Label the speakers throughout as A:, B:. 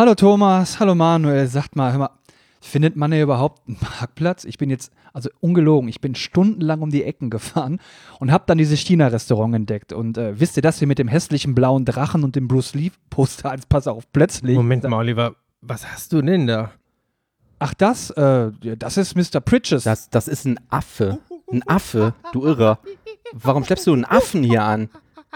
A: Hallo Thomas, hallo Manuel, sagt mal, hör mal, findet man hier überhaupt einen Parkplatz? Ich bin jetzt, also ungelogen, ich bin stundenlang um die Ecken gefahren und habe dann dieses China-Restaurant entdeckt. Und äh, wisst ihr das hier mit dem hässlichen blauen Drachen und dem Bruce Lee-Poster als Pass auf plötzlich?
B: Moment mal, Oliver, was hast du denn da?
A: Ach, das? Äh, das ist Mr. Pritches.
C: Das, das ist ein Affe. Ein Affe, du Irrer. Warum schleppst du einen Affen hier an?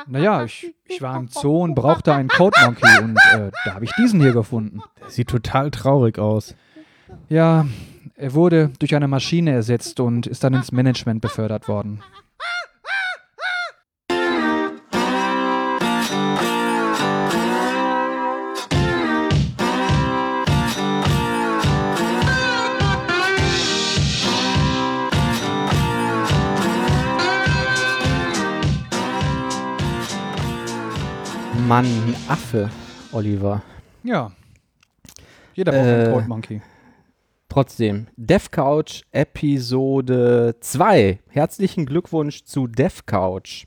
A: Naja, ich, ich war im Zoo und brauchte einen Code Monkey und äh, da habe ich diesen hier gefunden.
B: Der sieht total traurig aus.
A: Ja, er wurde durch eine Maschine ersetzt und ist dann ins Management befördert worden.
C: Mann, ein Affe, Oliver.
A: Ja. Jeder braucht
C: Äh,
A: einen Code Monkey.
C: Trotzdem, Dev Couch Episode 2. Herzlichen Glückwunsch zu Dev Couch.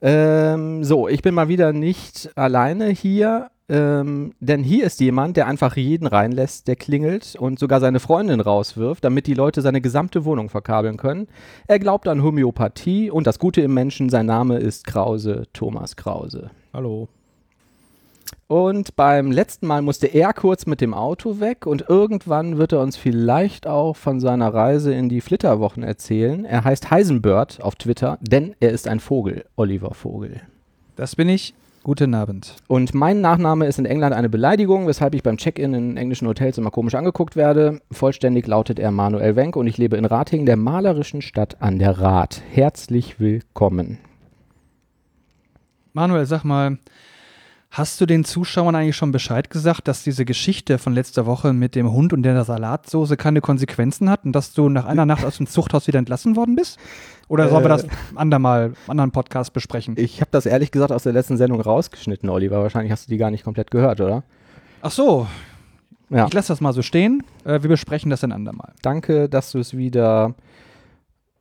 C: Ähm, so, ich bin mal wieder nicht alleine hier, ähm, denn hier ist jemand, der einfach jeden reinlässt, der klingelt und sogar seine Freundin rauswirft, damit die Leute seine gesamte Wohnung verkabeln können. Er glaubt an Homöopathie und das Gute im Menschen, sein Name ist Krause, Thomas Krause.
B: Hallo.
C: Und beim letzten Mal musste er kurz mit dem Auto weg und irgendwann wird er uns vielleicht auch von seiner Reise in die Flitterwochen erzählen. Er heißt Heisenbird auf Twitter, denn er ist ein Vogel, Oliver Vogel.
A: Das bin ich. Guten Abend.
C: Und mein Nachname ist in England eine Beleidigung, weshalb ich beim Check-in in englischen Hotels immer komisch angeguckt werde. Vollständig lautet er Manuel Wenk und ich lebe in Ratingen, der malerischen Stadt an der Rath. Herzlich willkommen.
A: Manuel, sag mal, hast du den Zuschauern eigentlich schon Bescheid gesagt, dass diese Geschichte von letzter Woche mit dem Hund und der Salatsoße keine Konsequenzen hat und dass du nach einer Nacht aus dem Zuchthaus wieder entlassen worden bist? Oder sollen wir das andermal, im anderen Podcast besprechen?
C: Ich habe das ehrlich gesagt aus der letzten Sendung rausgeschnitten, Oliver. Wahrscheinlich hast du die gar nicht komplett gehört, oder?
A: Ach so,
C: Ja.
A: ich lasse das mal so stehen. Äh, wir besprechen das ein andermal.
C: Danke, dass du es wieder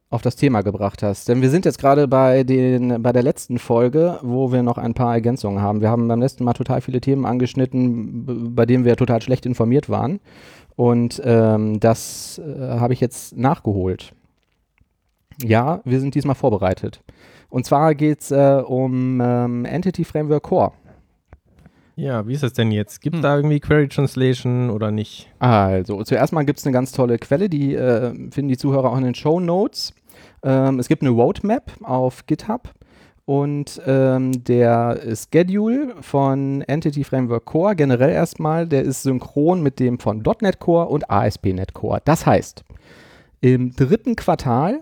C: auf das Thema gebracht hast. Denn wir sind jetzt gerade bei, den, bei der letzten Folge, wo wir noch ein paar Ergänzungen haben. Wir haben beim letzten Mal total viele Themen angeschnitten, bei denen wir total schlecht informiert waren. Und ähm, das äh, habe ich jetzt nachgeholt. Ja, wir sind diesmal vorbereitet. Und zwar geht es äh, um ähm, Entity Framework Core.
B: Ja, wie ist das denn jetzt? Gibt es
A: Hm.
B: da irgendwie Query Translation oder nicht?
C: Also, zuerst mal gibt es eine ganz tolle Quelle, die äh, finden die Zuhörer auch in den Show Notes. Ähm, es gibt eine Roadmap auf GitHub und ähm, der Schedule von Entity Framework Core generell erstmal, der ist synchron mit dem von .NET Core und ASP.NET Core. Das heißt, im dritten Quartal,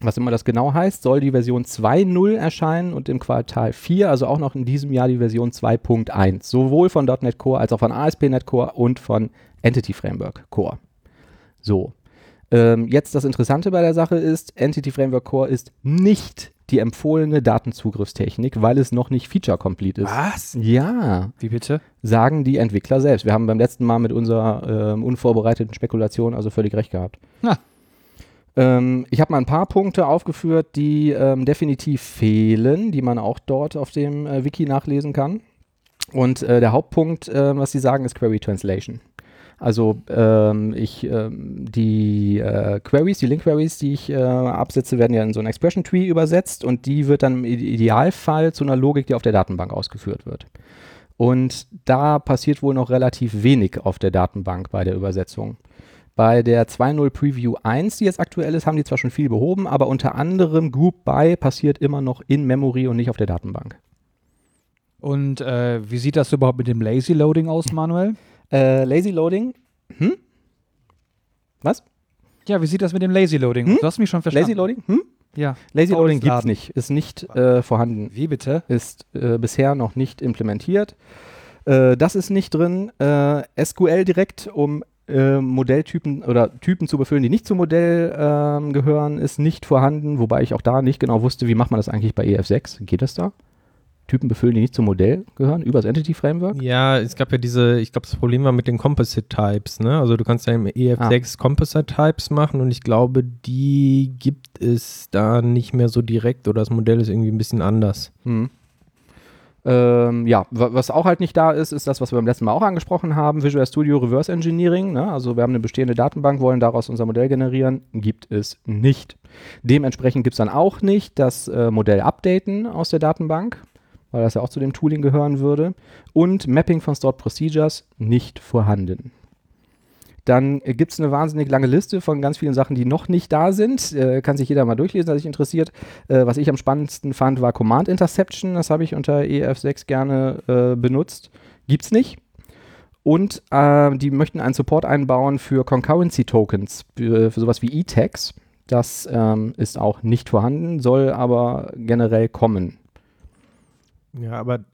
C: was immer das genau heißt, soll die Version 2.0 erscheinen und im Quartal 4, also auch noch in diesem Jahr die Version 2.1, sowohl von .NET Core als auch von ASP.NET Core und von Entity Framework Core. So, ähm, jetzt das Interessante bei der Sache ist, Entity Framework Core ist nicht die empfohlene Datenzugriffstechnik, weil es noch nicht feature-complete ist.
A: Was?
C: Ja,
A: Wie bitte?
C: sagen die Entwickler selbst. Wir haben beim letzten Mal mit unserer ähm, unvorbereiteten Spekulation also völlig recht gehabt.
A: Na.
C: Ähm, ich habe mal ein paar Punkte aufgeführt, die ähm, definitiv fehlen, die man auch dort auf dem äh, Wiki nachlesen kann. Und äh, der Hauptpunkt, äh, was sie sagen, ist Query Translation. Also ähm, ich, ähm, die äh, Queries, die Link-Queries, die ich äh, absetze, werden ja in so ein Expression Tree übersetzt und die wird dann im Ide- Idealfall zu einer Logik, die auf der Datenbank ausgeführt wird. Und da passiert wohl noch relativ wenig auf der Datenbank bei der Übersetzung. Bei der 2.0 Preview 1, die jetzt aktuell ist, haben die zwar schon viel behoben, aber unter anderem Group By passiert immer noch in Memory und nicht auf der Datenbank.
A: Und äh, wie sieht das überhaupt mit dem Lazy Loading aus, Manuel?
C: Äh, Lazy Loading. Hm? Was?
A: Ja, wie sieht das mit dem Lazy Loading?
C: Hm?
A: Du hast mich schon verstanden.
C: Lazy Loading? Hm?
A: Ja.
C: Lazy Loading gibt's
A: Laden.
C: nicht, ist nicht äh, vorhanden,
A: Wie bitte?
C: ist äh, bisher noch nicht implementiert. Äh, das ist nicht drin. Äh, SQL direkt, um äh, Modelltypen oder Typen zu befüllen, die nicht zum Modell ähm, gehören, ist nicht vorhanden, wobei ich auch da nicht genau wusste, wie macht man das eigentlich bei EF6? Geht das da? Typen befüllen, die nicht zum Modell gehören, über das Entity Framework?
B: Ja, es gab ja diese, ich glaube, das Problem war mit den Composite Types, ne? Also du kannst ja im EF6 Composite Types machen und ich glaube, die gibt es da nicht mehr so direkt oder das Modell ist irgendwie ein bisschen anders.
C: Hm. Ähm, ja, was auch halt nicht da ist, ist das, was wir beim letzten Mal auch angesprochen haben, Visual Studio Reverse Engineering. Ne? Also wir haben eine bestehende Datenbank, wollen daraus unser Modell generieren. Gibt es nicht. Dementsprechend gibt es dann auch nicht das äh, Modell updaten aus der Datenbank, weil das ja auch zu dem Tooling gehören würde. Und Mapping von Stored Procedures nicht vorhanden. Dann äh, gibt es eine wahnsinnig lange Liste von ganz vielen Sachen, die noch nicht da sind. Äh, kann sich jeder mal durchlesen, der sich interessiert. Äh, was ich am spannendsten fand, war Command Interception. Das habe ich unter EF6 gerne äh, benutzt. es nicht. Und äh, die möchten einen Support einbauen für Concurrency Tokens, für, für sowas wie E-Tags. Das ähm, ist auch nicht vorhanden, soll aber generell kommen.
B: Ja, aber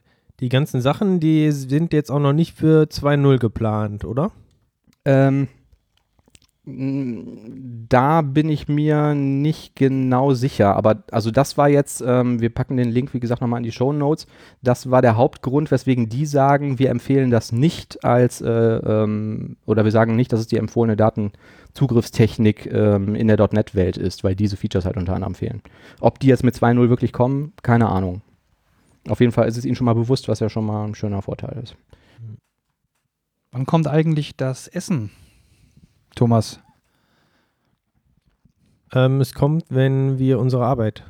B: die ganzen Sachen, die sind jetzt auch noch nicht für 2.0 geplant, oder?
C: Ähm, da bin ich mir nicht genau sicher, aber also das war jetzt, ähm, wir packen den Link, wie gesagt, nochmal in die Show Notes. Das war der Hauptgrund, weswegen die sagen, wir empfehlen das nicht als, äh, ähm, oder wir sagen nicht, dass es die empfohlene Datenzugriffstechnik ähm, in der .NET-Welt ist, weil diese Features halt unter anderem fehlen. Ob die jetzt mit 2.0 wirklich kommen, keine Ahnung. Auf jeden Fall ist es ihnen schon mal bewusst, was ja schon mal ein schöner Vorteil ist.
A: Wann kommt eigentlich das Essen, Thomas?
B: Ähm, es kommt, wenn wir unsere Arbeit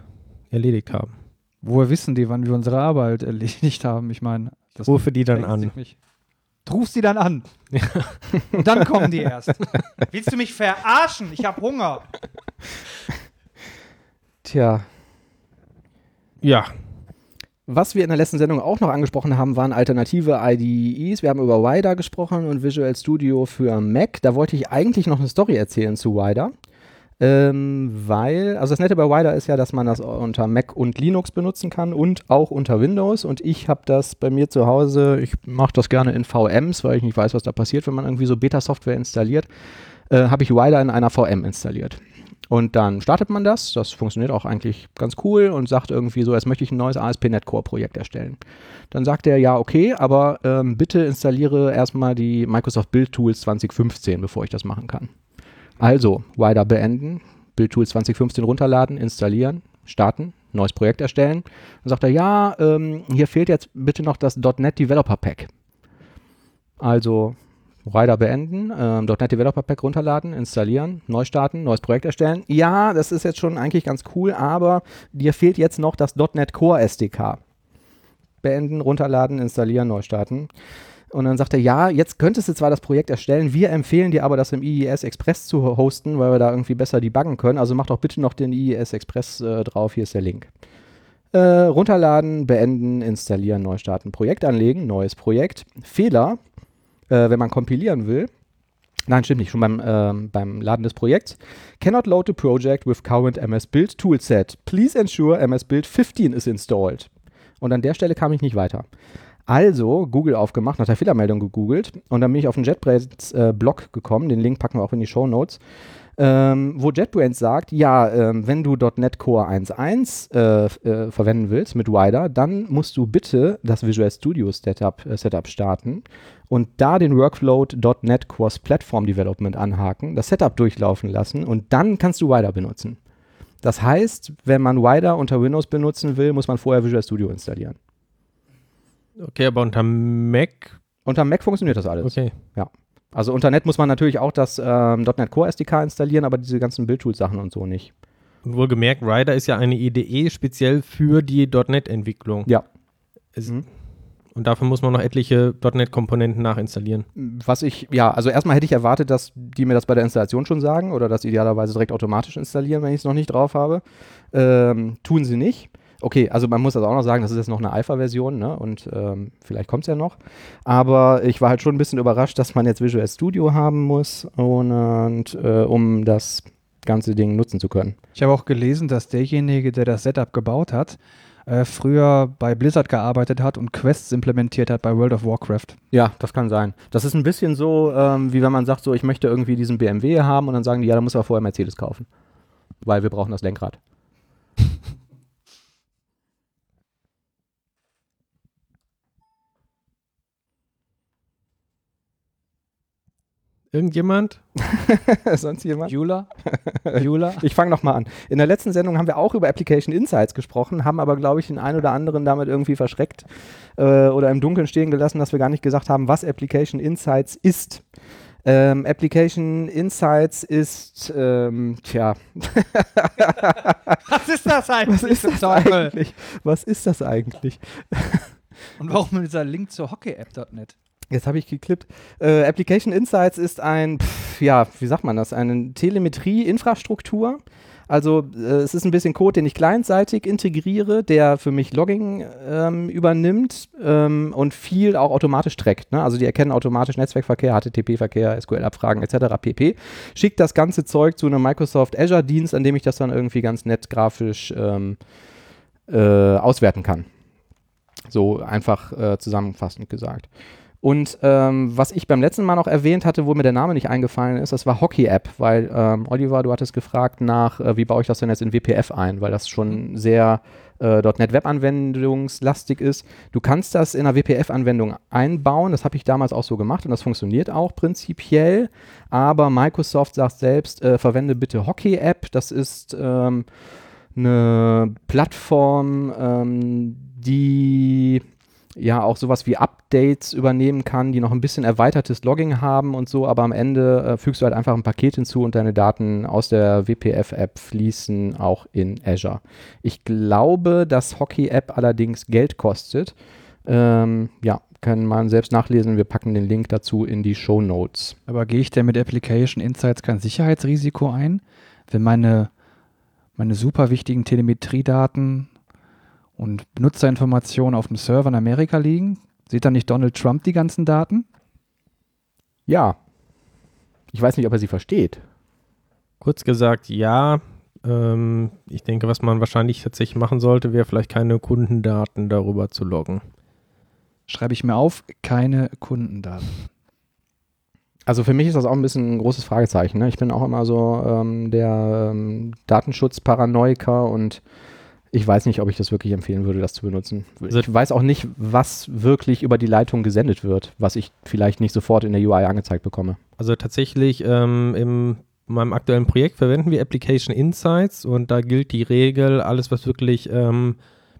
B: erledigt haben.
A: Woher wissen die, wann wir unsere Arbeit erledigt haben? Ich meine,
B: das rufe die dann an.
A: Du rufst die dann an. Ja. Und dann kommen die erst. Willst du mich verarschen? Ich habe Hunger.
C: Tja.
B: Ja,
C: was wir in der letzten Sendung auch noch angesprochen haben, waren alternative IDEs. Wir haben über WIDA gesprochen und Visual Studio für Mac. Da wollte ich eigentlich noch eine Story erzählen zu WIDA. Ähm, weil, also das Nette bei WIDA ist ja, dass man das unter Mac und Linux benutzen kann und auch unter Windows. Und ich habe das bei mir zu Hause, ich mache das gerne in VMs, weil ich nicht weiß, was da passiert, wenn man irgendwie so Beta-Software installiert, äh, habe ich WIDA in einer VM installiert. Und dann startet man das, das funktioniert auch eigentlich ganz cool und sagt irgendwie so, jetzt möchte ich ein neues ASP.NET Core Projekt erstellen. Dann sagt er, ja, okay, aber ähm, bitte installiere erstmal die Microsoft Build Tools 2015, bevor ich das machen kann. Also, Wider beenden, Build Tools 2015 runterladen, installieren, starten, neues Projekt erstellen. Dann sagt er, ja, ähm, hier fehlt jetzt bitte noch das .NET Developer Pack. Also Rider beenden, ähm, .NET Developer Pack runterladen, installieren, neu starten, neues Projekt erstellen. Ja, das ist jetzt schon eigentlich ganz cool, aber dir fehlt jetzt noch das .NET Core SDK. Beenden, runterladen, installieren, neu starten. Und dann sagt er, ja, jetzt könntest du zwar das Projekt erstellen, wir empfehlen dir aber, das im IIS Express zu hosten, weil wir da irgendwie besser debuggen können. Also mach doch bitte noch den IIS Express äh, drauf, hier ist der Link. Äh, runterladen, beenden, installieren, neu starten, Projekt anlegen, neues Projekt. Fehler, äh, wenn man kompilieren will. Nein, stimmt nicht, schon beim, ähm, beim Laden des Projekts. Cannot load the project with current MS Build Toolset. Please ensure MS Build 15 is installed. Und an der Stelle kam ich nicht weiter. Also Google aufgemacht, nach der Fehlermeldung gegoogelt und dann bin ich auf den JetBrains äh, Blog gekommen. Den Link packen wir auch in die Show Notes ähm, wo JetBrains sagt, ja, ähm, wenn du .NET Core 1.1 äh, äh, verwenden willst mit Wider, dann musst du bitte das Visual Studio Setup, äh, Setup starten und da den Workflow .NET Cross Platform Development anhaken, das Setup durchlaufen lassen und dann kannst du Wider benutzen. Das heißt, wenn man Wider unter Windows benutzen will, muss man vorher Visual Studio installieren.
B: Okay, aber unter Mac?
C: Unter Mac funktioniert das alles.
B: Okay.
C: Ja. Also unter Net muss man natürlich auch das ähm, .NET Core SDK installieren, aber diese ganzen Build-Tools-Sachen und so nicht.
B: Und wohlgemerkt, Rider ist ja eine IDE speziell für die .NET-Entwicklung.
C: Ja.
B: Mhm. Und dafür muss man noch etliche .NET-Komponenten nachinstallieren.
C: Was ich, ja, also erstmal hätte ich erwartet, dass die mir das bei der Installation schon sagen oder das idealerweise direkt automatisch installieren, wenn ich es noch nicht drauf habe. Ähm, tun sie nicht. Okay, also man muss das auch noch sagen, das ist jetzt noch eine Alpha-Version ne? und ähm, vielleicht kommt es ja noch. Aber ich war halt schon ein bisschen überrascht, dass man jetzt Visual Studio haben muss, und, und äh, um das ganze Ding nutzen zu können.
A: Ich habe auch gelesen, dass derjenige, der das Setup gebaut hat, äh, früher bei Blizzard gearbeitet hat und Quests implementiert hat bei World of Warcraft.
C: Ja, das kann sein. Das ist ein bisschen so, ähm, wie wenn man sagt, so ich möchte irgendwie diesen BMW haben und dann sagen die, ja, da muss er vorher Mercedes kaufen. Weil wir brauchen das Lenkrad.
B: Irgendjemand?
C: Sonst jemand?
A: Jula? Jula?
C: Ich fange nochmal an. In der letzten Sendung haben wir auch über Application Insights gesprochen, haben aber, glaube ich, den einen oder anderen damit irgendwie verschreckt äh, oder im Dunkeln stehen gelassen, dass wir gar nicht gesagt haben, was Application Insights ist. Ähm, Application Insights ist, ähm, tja.
A: Was ist das eigentlich?
C: Was ist das eigentlich? Was ist das eigentlich?
A: Und warum dieser Link zur Hockey-App.net?
C: Jetzt habe ich geklippt. Äh, Application Insights ist ein, pff, ja, wie sagt man das? Eine Telemetrie-Infrastruktur. Also äh, es ist ein bisschen Code, den ich clientseitig integriere, der für mich Logging ähm, übernimmt ähm, und viel auch automatisch trackt. Ne? Also die erkennen automatisch Netzwerkverkehr, HTTP-Verkehr, SQL-Abfragen etc. pp. Schickt das ganze Zeug zu einem Microsoft Azure-Dienst, an dem ich das dann irgendwie ganz nett grafisch ähm, äh, auswerten kann. So einfach äh, zusammenfassend gesagt. Und ähm, was ich beim letzten Mal noch erwähnt hatte, wo mir der Name nicht eingefallen ist, das war Hockey App, weil ähm, Oliver, du hattest gefragt nach, äh, wie baue ich das denn jetzt in WPF ein, weil das schon sehr äh, .NET Web-Anwendungslastig ist. Du kannst das in einer WPF-Anwendung einbauen, das habe ich damals auch so gemacht und das funktioniert auch prinzipiell, aber Microsoft sagt selbst, äh, verwende bitte Hockey App, das ist ähm, eine Plattform, ähm, die ja auch sowas wie Updates übernehmen kann, die noch ein bisschen erweitertes Logging haben und so, aber am Ende äh, fügst du halt einfach ein Paket hinzu und deine Daten aus der WPF-App fließen auch in Azure. Ich glaube, dass Hockey-App allerdings Geld kostet. Ähm, ja, kann man selbst nachlesen. Wir packen den Link dazu in die Show Notes.
A: Aber gehe ich denn mit Application Insights kein Sicherheitsrisiko ein, wenn meine, meine super wichtigen Telemetriedaten und Benutzerinformationen auf dem Server in Amerika liegen? Sieht da nicht Donald Trump die ganzen Daten?
C: Ja. Ich weiß nicht, ob er sie versteht.
B: Kurz gesagt, ja. Ähm, ich denke, was man wahrscheinlich tatsächlich machen sollte, wäre vielleicht keine Kundendaten darüber zu loggen.
A: Schreibe ich mir auf, keine Kundendaten.
C: Also für mich ist das auch ein bisschen ein großes Fragezeichen. Ne? Ich bin auch immer so ähm, der ähm, Datenschutzparanoiker und ich weiß nicht, ob ich das wirklich empfehlen würde, das zu benutzen.
B: Also
C: ich weiß auch nicht, was wirklich über die Leitung gesendet wird, was ich vielleicht nicht sofort in der UI angezeigt bekomme.
B: Also tatsächlich ähm, im in meinem aktuellen Projekt verwenden wir Application Insights und da gilt die Regel, alles was wirklich ähm,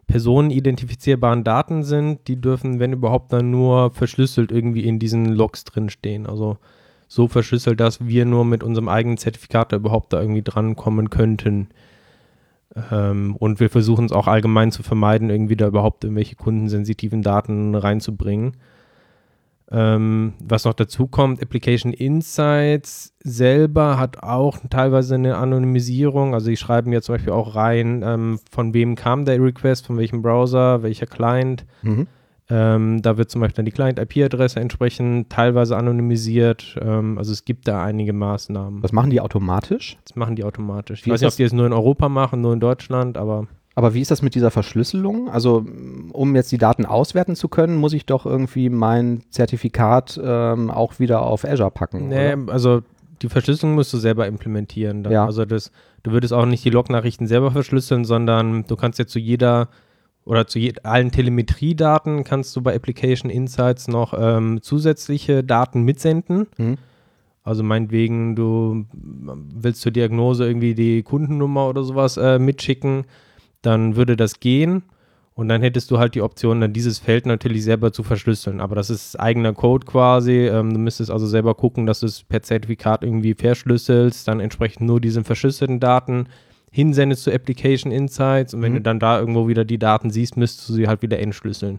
B: personenidentifizierbaren Daten sind, die dürfen, wenn überhaupt, dann nur verschlüsselt irgendwie in diesen Logs drinstehen. Also so verschlüsselt, dass wir nur mit unserem eigenen Zertifikat da überhaupt da irgendwie drankommen könnten. Ähm, und wir versuchen es auch allgemein zu vermeiden, irgendwie da überhaupt irgendwelche kundensensitiven Daten reinzubringen. Ähm, was noch dazu kommt, Application Insights selber hat auch teilweise eine Anonymisierung. Also die schreiben jetzt zum Beispiel auch rein, ähm, von wem kam der Request, von welchem Browser, welcher Client.
C: Mhm.
B: Ähm, da wird zum Beispiel dann die Client-IP-Adresse entsprechend teilweise anonymisiert. Ähm, also es gibt da einige Maßnahmen.
C: Was machen die automatisch?
B: Das machen die automatisch. Ich
C: Wie
B: weiß
C: ist
B: nicht, ob
C: das?
B: die es nur in Europa machen, nur in Deutschland, aber
C: Aber wie ist das mit dieser Verschlüsselung? Also, um jetzt die Daten auswerten zu können, muss ich doch irgendwie mein Zertifikat ähm, auch wieder auf Azure packen.
B: nee,
C: oder?
B: also die Verschlüsselung musst du selber implementieren.
C: Ja.
B: Also das, du würdest auch nicht die Lognachrichten selber verschlüsseln, sondern du kannst jetzt zu jeder oder zu allen Telemetriedaten kannst du bei Application Insights noch ähm, zusätzliche Daten mitsenden.
C: Mhm.
B: Also meinetwegen, du willst zur Diagnose irgendwie die Kundennummer oder sowas äh, mitschicken, dann würde das gehen. Und dann hättest du halt die Option, dann dieses Feld natürlich selber zu verschlüsseln. Aber das ist eigener Code quasi. Ähm, du müsstest also selber gucken, dass du es per Zertifikat irgendwie verschlüsselst, dann entsprechend nur diese verschlüsselten Daten hinsendest zu Application Insights. Und wenn
C: Mhm.
B: du dann da irgendwo wieder die Daten siehst, müsstest du sie halt wieder entschlüsseln.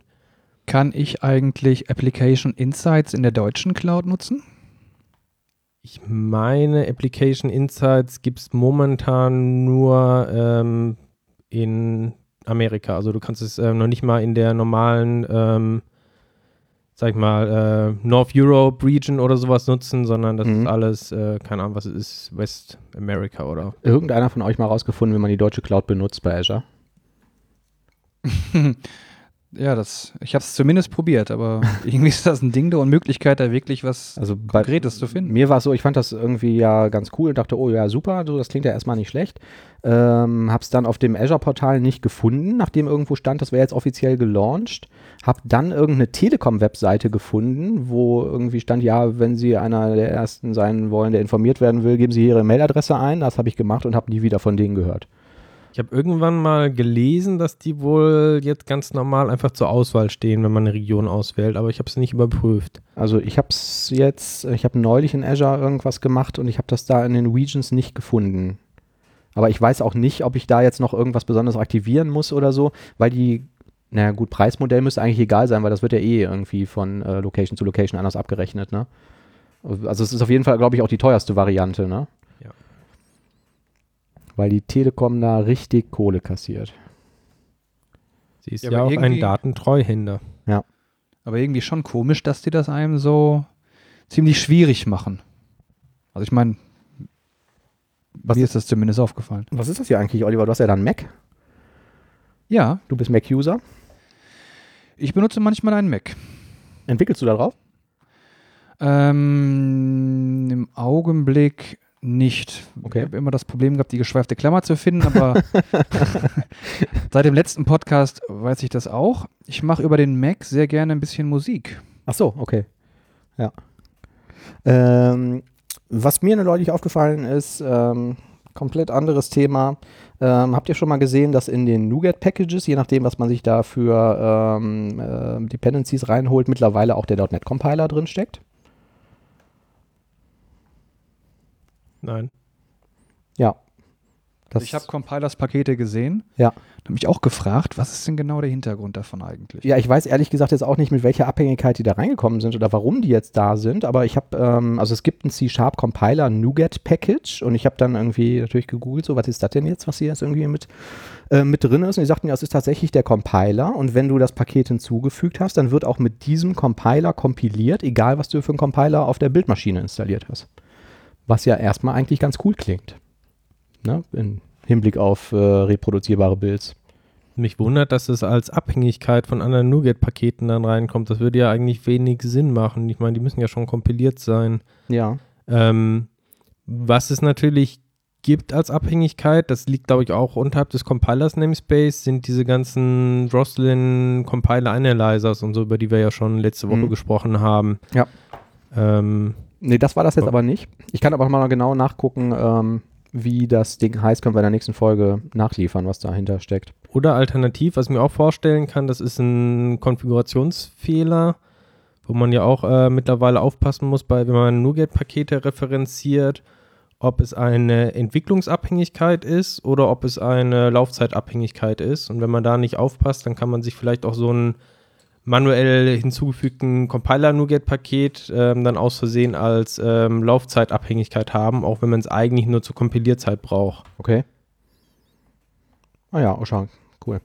A: Kann ich eigentlich Application Insights in der deutschen Cloud nutzen?
B: Ich meine, Application Insights gibt es momentan nur ähm, in Amerika. Also du kannst es ähm, noch nicht mal in der normalen, ähm, sag ich mal, äh, North Europe Region oder sowas nutzen, sondern das
C: Mhm.
B: ist alles, äh, keine Ahnung, was es ist, West America oder.
C: Irgendeiner von euch mal rausgefunden, wie man die deutsche Cloud benutzt bei Azure?
A: ja, das, ich habe es zumindest probiert, aber irgendwie ist das ein Ding der Unmöglichkeit, da wirklich was
C: Also bei,
A: Konkretes zu finden.
C: Mir war es so, ich fand das irgendwie ja ganz cool und dachte, oh ja, super, so, das klingt ja erstmal nicht schlecht. Ähm, hab's dann auf dem Azure-Portal nicht gefunden, nachdem irgendwo stand, das wäre jetzt offiziell gelauncht. Hab dann irgendeine Telekom-Webseite gefunden, wo irgendwie stand, ja, wenn Sie einer der Ersten sein wollen, der informiert werden will, geben Sie Ihre Mailadresse ein. Das habe ich gemacht und habe nie wieder von denen gehört.
B: Ich habe irgendwann mal gelesen, dass die wohl jetzt ganz normal einfach zur Auswahl stehen, wenn man eine Region auswählt, aber ich habe es nicht überprüft.
C: Also ich habe es jetzt, ich habe neulich in Azure irgendwas gemacht und ich habe das da in den Regions nicht gefunden. Aber ich weiß auch nicht, ob ich da jetzt noch irgendwas Besonderes aktivieren muss oder so, weil die, naja gut, Preismodell müsste eigentlich egal sein, weil das wird ja eh irgendwie von äh, Location zu Location anders abgerechnet, ne? Also es ist auf jeden Fall, glaube ich, auch die teuerste Variante, ne?
B: Ja.
C: Weil die Telekom da richtig Kohle kassiert.
B: Sie ist
A: Ja,
B: ja, auch ein Datentreuhänder.
A: Aber irgendwie schon komisch, dass die das einem so ziemlich schwierig machen. Also ich meine,
C: Was
A: mir
C: ist-
A: ist das zumindest aufgefallen.
C: Was ist das hier eigentlich, Oliver? Du hast ja dann Mac.
A: Ja,
C: Du bist Mac-User.
A: ich benutze manchmal einen Mac.
C: Entwickelst du da drauf?
A: Ähm, Im Augenblick nicht.
C: Okay.
A: Ich habe immer das Problem gehabt, die geschweifte Klammer zu finden, aber seit dem letzten Podcast weiß ich das auch. Ich mache über den Mac sehr gerne ein bisschen Musik.
C: Ach so, okay. Ja. Ähm, was mir neulich aufgefallen ist, ähm, komplett anderes Thema. Ähm, habt ihr schon mal gesehen, dass in den NuGet-Packages, je nachdem, was man sich da für ähm, äh, Dependencies reinholt, mittlerweile auch der .NET-Compiler drin steckt?
B: Nein.
C: Ja. Das,
A: Also ich habe Compilers-Pakete gesehen.
C: Ja.
A: Und habe mich auch gefragt, was ist denn genau der Hintergrund davon eigentlich?
C: Ja, ich weiß ehrlich gesagt jetzt auch nicht, mit welcher Abhängigkeit die da reingekommen sind oder warum die jetzt da sind, aber ich habe, ähm, also es gibt ein C-Sharp-Compiler NuGet-Package und ich habe dann irgendwie natürlich gegoogelt, so was ist das denn jetzt, was hier jetzt irgendwie mit, äh, mit drin ist und die sagten, ja, es ist tatsächlich der Compiler und wenn du das Paket hinzugefügt hast, dann wird auch mit diesem Compiler kompiliert, egal was du für einen Compiler auf der Bildmaschine installiert hast. Was ja erstmal eigentlich ganz cool klingt. Ne? Im Hinblick auf äh, reproduzierbare Builds.
B: Mich wundert, dass es als Abhängigkeit von anderen NuGet-Paketen dann reinkommt. Das würde ja eigentlich wenig Sinn machen. Ich meine, die müssen ja schon kompiliert sein.
C: Ja.
B: Ähm, was es natürlich gibt als Abhängigkeit, das liegt, glaube ich, auch unterhalb des Compilers Namespace, sind diese ganzen Roslyn Compiler Analyzers und so, über die wir ja schon letzte Woche
C: Mhm.
B: gesprochen haben.
C: Ja.
B: Ähm,
C: Nee, das war das jetzt
B: Ja.
C: aber nicht. Ich kann aber mal genau nachgucken, ähm, wie das Ding heißt, können wir in der nächsten Folge nachliefern, was dahinter steckt.
B: Oder alternativ, was ich mir auch vorstellen kann, das ist ein Konfigurationsfehler, wo man ja auch äh, mittlerweile aufpassen muss, bei, wenn man NuGet-Pakete referenziert, ob es eine Entwicklungsabhängigkeit ist oder ob es eine Laufzeitabhängigkeit ist. Und wenn man da nicht aufpasst, dann kann man sich vielleicht auch so einen manuell hinzugefügten Compiler-NuGet-Paket ähm, dann aus Versehen als ähm, Laufzeitabhängigkeit haben, auch wenn man es eigentlich nur zur Kompilierzeit braucht.
C: Okay. Ah ja, oh schau, cool.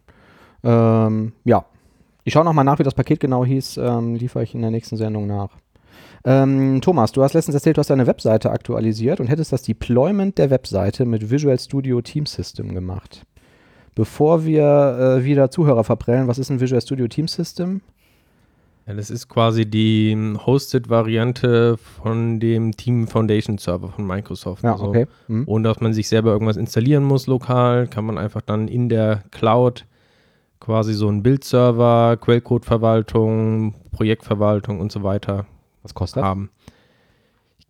C: Ähm, ja. Ich schaue nochmal nach, wie das Paket genau hieß, ähm, liefere ich in der nächsten Sendung nach. Ähm, Thomas, du hast letztens erzählt, du hast deine Webseite aktualisiert und hättest das Deployment der Webseite mit Visual Studio Team System gemacht. Bevor wir äh, wieder Zuhörer verprellen, was ist ein Visual Studio Team System?
B: Ja, das ist quasi die ähm, Hosted-Variante von dem Team Foundation Server von Microsoft.
C: Ja,
B: Also,
C: okay. Hm.
B: Ohne dass man sich selber irgendwas installieren muss lokal, kann man einfach dann in der Cloud quasi so einen Bildserver, Quellcode-Verwaltung, Projektverwaltung und so weiter
C: Was kostet das?
B: haben. Ich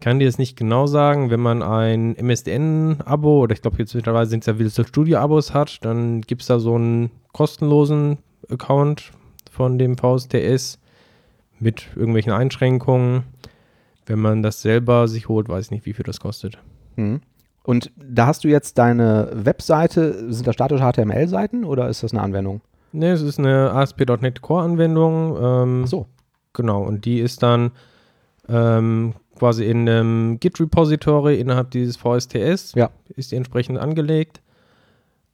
B: kann dir das nicht genau sagen, wenn man ein MSDN-Abo oder ich glaube jetzt mittlerweile sind es ja Visual Studio-Abos hat, dann gibt es da so einen kostenlosen Account von dem VSTS mit irgendwelchen Einschränkungen. Wenn man das selber sich holt, weiß ich nicht, wie viel das kostet.
C: Mhm. Und da hast du jetzt deine Webseite, sind das statische HTML-Seiten oder ist das eine Anwendung?
B: Ne, es ist eine ASP.NET Core-Anwendung. Ähm,
C: Ach so.
B: Genau, und die ist dann ähm, quasi in einem Git-Repository innerhalb dieses VSTS,
C: Ja.
B: ist die entsprechend angelegt.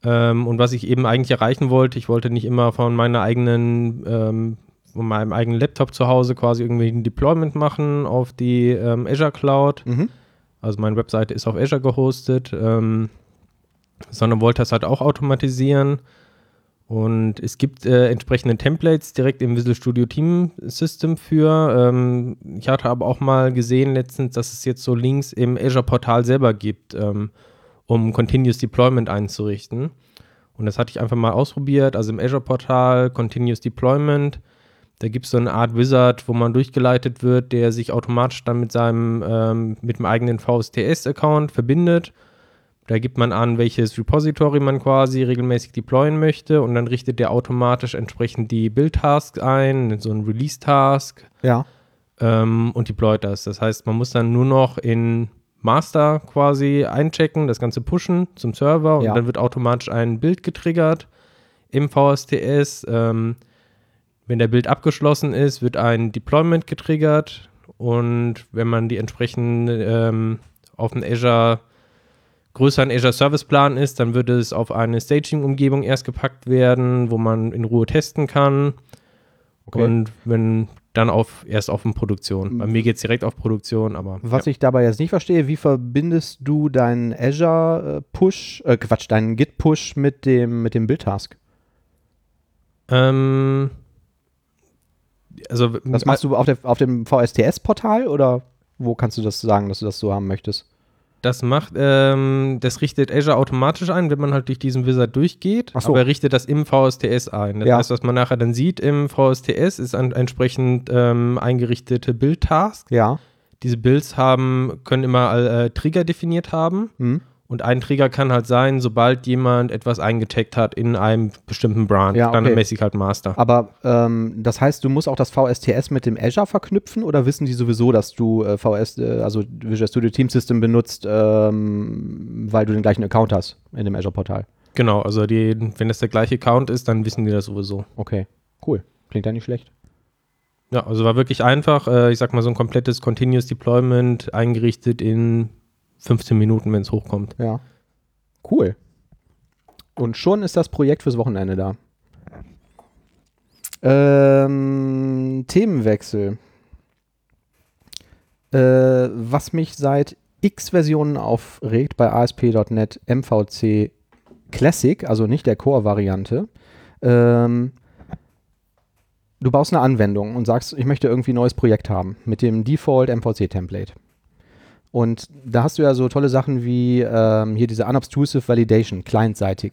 B: Ähm, und was ich eben eigentlich erreichen wollte, ich wollte nicht immer von meiner eigenen, ähm, von meinem eigenen Laptop zu Hause quasi irgendwie ein Deployment machen auf die ähm, Azure Cloud.
C: Mhm.
B: Also meine Webseite ist auf Azure gehostet, ähm, sondern wollte das halt auch automatisieren Und es gibt äh, entsprechende Templates direkt im Visual Studio Team System für. Ähm, ich hatte aber auch mal gesehen letztens, dass es jetzt so Links im Azure Portal selber gibt, ähm, um Continuous Deployment einzurichten. Und das hatte ich einfach mal ausprobiert. Also im Azure Portal Continuous Deployment. Da gibt es so eine Art Wizard, wo man durchgeleitet wird, der sich automatisch dann mit seinem, ähm, mit dem eigenen VSTS-Account verbindet da gibt man an, welches Repository man quasi regelmäßig deployen möchte und dann richtet der automatisch entsprechend die Build-Tasks ein, so ein Release-Task.
C: Ja.
B: Ähm, und deployt das. Das heißt, man muss dann nur noch in Master quasi einchecken, das Ganze pushen zum Server und
C: ja.
B: dann wird automatisch ein Bild getriggert im VSTS. Ähm, wenn der Bild abgeschlossen ist, wird ein Deployment getriggert und wenn man die entsprechend ähm, auf den Azure größeren Azure Service Plan ist, dann würde es auf eine Staging-Umgebung erst gepackt werden, wo man in Ruhe testen kann. Okay. Und wenn dann auf, erst auf Produktion. Bei mir geht es direkt auf Produktion, aber.
C: Was ja. ich dabei jetzt nicht verstehe, wie verbindest du deinen Azure Push, äh, Quatsch, deinen Git Push mit dem, mit dem Build-Task?
B: Ähm,
C: also, das machst du auf, der, auf dem VSTS-Portal oder wo kannst du das sagen, dass du das so haben möchtest?
B: Das macht, ähm, das richtet Azure automatisch ein, wenn man halt durch diesen Wizard durchgeht.
C: Ach so.
B: Aber er richtet das im VSTS ein. Das
C: Ja.
B: heißt, was man nachher dann sieht im VSTS, ist ein entsprechend ähm, eingerichtete Build-Task.
C: Ja.
B: Diese Builds haben, können immer äh, Trigger definiert haben.
C: Hm.
B: Und ein Trigger kann halt sein, sobald jemand etwas eingetaggt hat in einem bestimmten Branch,
C: Ja, okay.
B: dann mäßig halt Master.
C: Aber ähm, das heißt, du musst auch das VSTS mit dem Azure verknüpfen oder wissen die sowieso, dass du äh, VS, äh, also Visual Studio Team System benutzt, ähm, weil du den gleichen Account hast in dem Azure-Portal?
B: Genau, also die, wenn das der gleiche Account ist, dann wissen die das sowieso.
C: Okay, cool. Klingt ja nicht schlecht.
B: Ja, also war wirklich einfach. Äh, ich sag mal, so ein komplettes Continuous Deployment eingerichtet in 15 Minuten, wenn es hochkommt.
C: Ja. Cool. Und schon ist das Projekt fürs Wochenende da. Ähm, Themenwechsel. Äh, was mich seit x Versionen aufregt bei ASP.NET MVC Classic, also nicht der Core-Variante. Ähm, du baust eine Anwendung und sagst, ich möchte irgendwie ein neues Projekt haben mit dem Default MVC-Template. Und da hast du ja so tolle Sachen wie ähm, hier diese Unobtrusive Validation, clientseitig.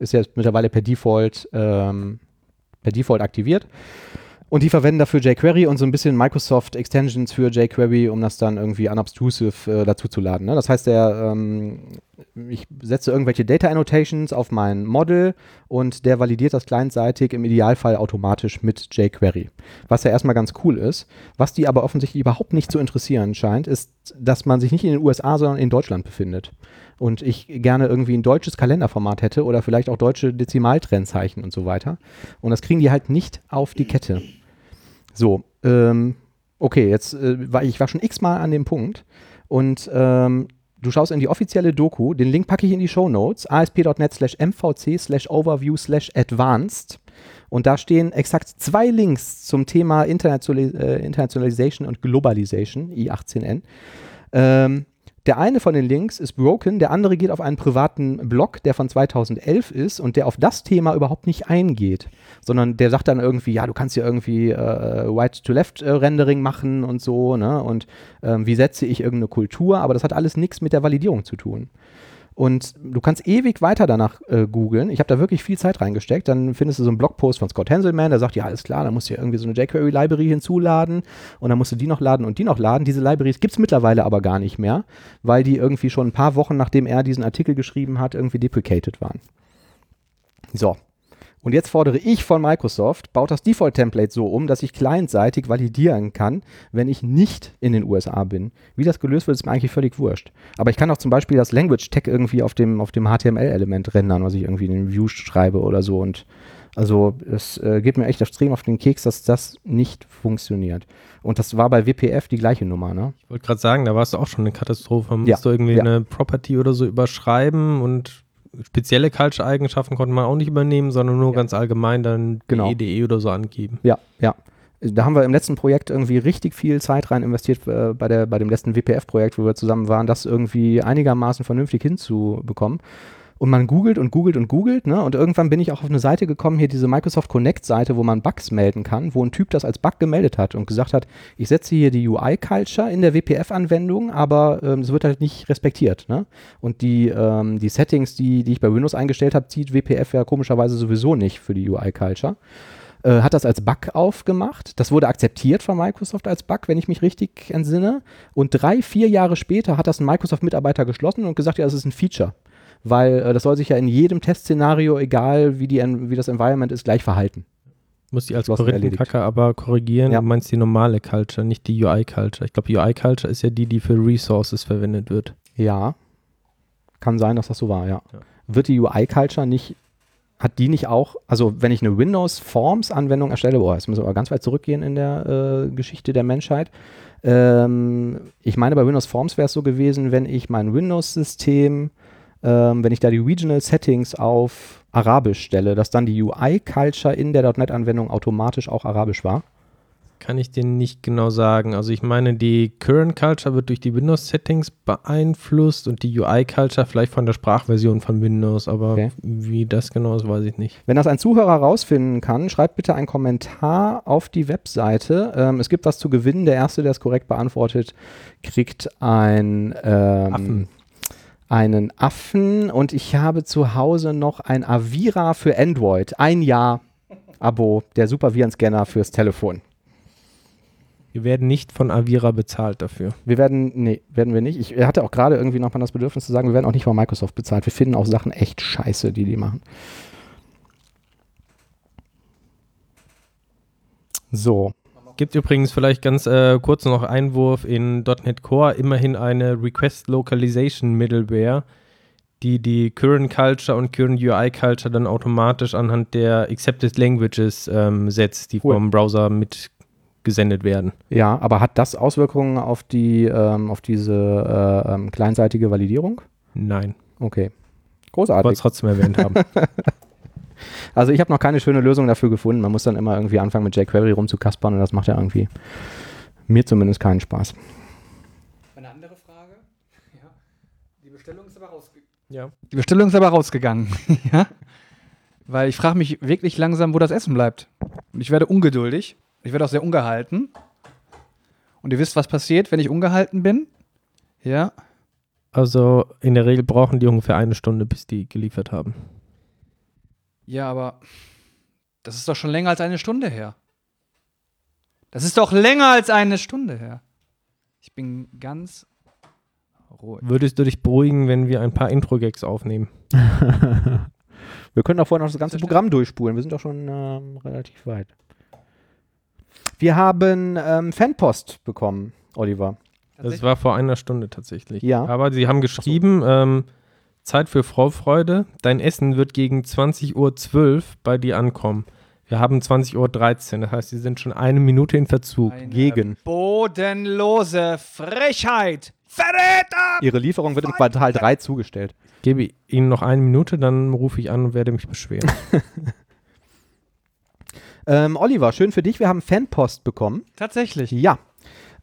C: Ist jetzt mittlerweile per Default, ähm, per Default aktiviert. Und die verwenden dafür jQuery und so ein bisschen Microsoft Extensions für jQuery, um das dann irgendwie unobtrusive äh, dazu zu laden. Ne? Das heißt, der, ähm, ich setze irgendwelche Data Annotations auf mein Model und der validiert das clientseitig im Idealfall automatisch mit jQuery. Was ja erstmal ganz cool ist. Was die aber offensichtlich überhaupt nicht zu interessieren scheint, ist, dass man sich nicht in den USA, sondern in Deutschland befindet. Und ich gerne irgendwie ein deutsches Kalenderformat hätte oder vielleicht auch deutsche Dezimaltrennzeichen und so weiter. Und das kriegen die halt nicht auf die Kette. So, ähm, okay, jetzt äh, war ich war schon x-mal an dem Punkt und ähm, du schaust in die offizielle Doku, den Link packe ich in die Show Notes, asp.net slash mvc slash overview slash advanced. Und da stehen exakt zwei Links zum Thema International, äh, Internationalization und Globalization, I18N. Ähm, der eine von den Links ist broken, der andere geht auf einen privaten Blog, der von 2011 ist und der auf das Thema überhaupt nicht eingeht, sondern der sagt dann irgendwie, ja, du kannst hier irgendwie äh, Right-to-Left-Rendering machen und so, ne? Und ähm, wie setze ich irgendeine Kultur, aber das hat alles nichts mit der Validierung zu tun. Und du kannst ewig weiter danach äh, googeln. Ich habe da wirklich viel Zeit reingesteckt. Dann findest du so einen Blogpost von Scott Henselman, der sagt, ja, alles klar, da musst du ja irgendwie so eine jQuery-Library hinzuladen und dann musst du die noch laden und die noch laden. Diese Libraries gibt es mittlerweile aber gar nicht mehr, weil die irgendwie schon ein paar Wochen, nachdem er diesen Artikel geschrieben hat, irgendwie deprecated waren. So. Und jetzt fordere ich von Microsoft, baut das Default-Template so um, dass ich clientseitig validieren kann, wenn ich nicht in den USA bin. Wie das gelöst wird, ist mir eigentlich völlig wurscht. Aber ich kann auch zum Beispiel das Language-Tag irgendwie auf dem, auf dem HTML-Element rendern, was ich irgendwie in den View schreibe oder so. Und also es äh, geht mir echt extrem auf den Keks, dass das nicht funktioniert. Und das war bei WPF die gleiche Nummer, ne?
B: Ich wollte gerade sagen, da war es auch schon eine Katastrophe. Man
C: Ja,
B: musste irgendwie
C: ja.
B: eine Property oder so überschreiben und spezielle Culture-Eigenschaften konnte man auch nicht übernehmen, sondern nur
C: Ja.
B: ganz allgemein dann
C: Genau.
B: EDE oder so angeben.
C: Ja, ja. Da haben wir im letzten Projekt irgendwie richtig viel Zeit rein investiert, äh, bei, der, bei dem letzten WPF-Projekt, wo wir zusammen waren, das irgendwie einigermaßen vernünftig hinzubekommen. Und man googelt und googelt und googelt, ne? Und irgendwann bin ich auch auf eine Seite gekommen, hier diese Microsoft Connect-Seite, wo man Bugs melden kann, wo ein Typ das als Bug gemeldet hat und gesagt hat, ich setze hier die UI-Culture in der WPF-Anwendung, aber ähm, es wird halt nicht respektiert, ne? Und die, ähm, die Settings, die, die ich bei Windows eingestellt habe, zieht WPF ja komischerweise sowieso nicht für die UI-Culture äh, hat das als Bug aufgemacht. Das wurde akzeptiert von Microsoft als Bug, wenn ich mich richtig entsinne. Und drei, vier Jahre später hat das ein Microsoft-Mitarbeiter geschlossen und gesagt, ja, das ist ein Feature weil äh, das soll sich ja in jedem Testszenario, egal wie, die, wie das Environment ist, gleich verhalten.
B: Muss ich als Korinthenkacker aber korrigieren, ja. du meinst die normale Culture, nicht die UI-Culture. Ich glaube, UI-Culture ist ja die, die für Resources verwendet wird.
C: Ja, kann sein, dass das so war, ja. ja. Wird die UI-Culture nicht, hat die nicht auch, also wenn ich eine Windows-Forms-Anwendung erstelle, boah, jetzt müssen wir aber ganz weit zurückgehen in der äh, Geschichte der Menschheit. Ähm, ich meine, bei Windows Forms wäre es so gewesen, wenn ich mein Windows-System ähm, wenn ich da die Regional Settings auf Arabisch stelle, dass dann die UI-Culture in der .NET-Anwendung automatisch auch Arabisch war?
B: Kann ich dir nicht genau sagen. Also ich meine, die Current Culture wird durch die Windows-Settings beeinflusst und die UI-Culture vielleicht von der Sprachversion von Windows, aber okay. wie das genau ist, weiß ich nicht.
C: Wenn das ein Zuhörer rausfinden kann, schreibt bitte einen Kommentar auf die Webseite. Ähm, es gibt was zu gewinnen. Der Erste, der es korrekt beantwortet, kriegt ein ähm, Affen einen Affen und ich habe zu Hause noch ein Avira für Android. Ein Jahr Abo, der Supervirenscanner fürs Telefon.
B: Wir werden nicht von Avira bezahlt dafür.
C: Wir werden, nee, werden wir nicht. Ich hatte auch gerade irgendwie noch mal das Bedürfnis zu sagen, wir werden auch nicht von Microsoft bezahlt. Wir finden auch Sachen echt scheiße, die die machen. So.
B: Gibt übrigens vielleicht ganz äh, kurz noch Einwurf in .NET Core immerhin eine Request Localization Middleware, die die Current Culture und Current UI Culture dann automatisch anhand der Accepted Languages ähm, setzt, die cool. vom Browser mitgesendet werden.
C: Ja, aber hat das Auswirkungen auf die ähm, auf diese äh, ähm, kleinseitige Validierung?
B: Nein.
C: Okay. Großartig. Ich
B: wollte es trotzdem erwähnt haben.
C: Also ich habe noch keine schöne Lösung dafür gefunden. Man muss dann immer irgendwie anfangen mit jQuery rumzukaspern und das macht ja irgendwie mir zumindest keinen Spaß.
A: Eine andere Frage? Ja. Die Bestellung ist aber rausgegangen. Ja. Die Bestellung ist aber rausgegangen. ja. Weil ich frage mich wirklich langsam, wo das Essen bleibt. Und ich werde ungeduldig. Ich werde auch sehr ungehalten. Und ihr wisst, was passiert, wenn ich ungehalten bin? Ja.
B: Also in der Regel brauchen die ungefähr eine Stunde, bis die geliefert haben.
A: Ja, aber das ist doch schon länger als eine Stunde her. Das ist doch länger als eine Stunde her. Ich bin ganz
B: ruhig. Würdest du dich beruhigen, wenn wir ein paar Intro-Gags aufnehmen?
C: wir können doch vorher noch das ganze Programm durchspulen. Wir sind doch schon ähm, relativ weit. Wir haben ähm, Fanpost bekommen, Oliver.
B: Das war vor einer Stunde tatsächlich.
C: Ja.
B: Aber sie haben geschrieben, so. ähm, Zeit für Vorfreude. Dein Essen wird gegen 20.12 Uhr bei dir ankommen. Wir haben 20.13 Uhr, das heißt, sie sind schon eine Minute in Verzug.
A: Eine gegen. Bodenlose Frechheit! Verräter!
C: Ihre Lieferung wird im Quartal 3 zugestellt.
B: Ich gebe Ihnen noch eine Minute, dann rufe ich an und werde mich beschweren.
C: ähm, Oliver, schön für dich. Wir haben Fanpost bekommen.
A: Tatsächlich.
C: Ja.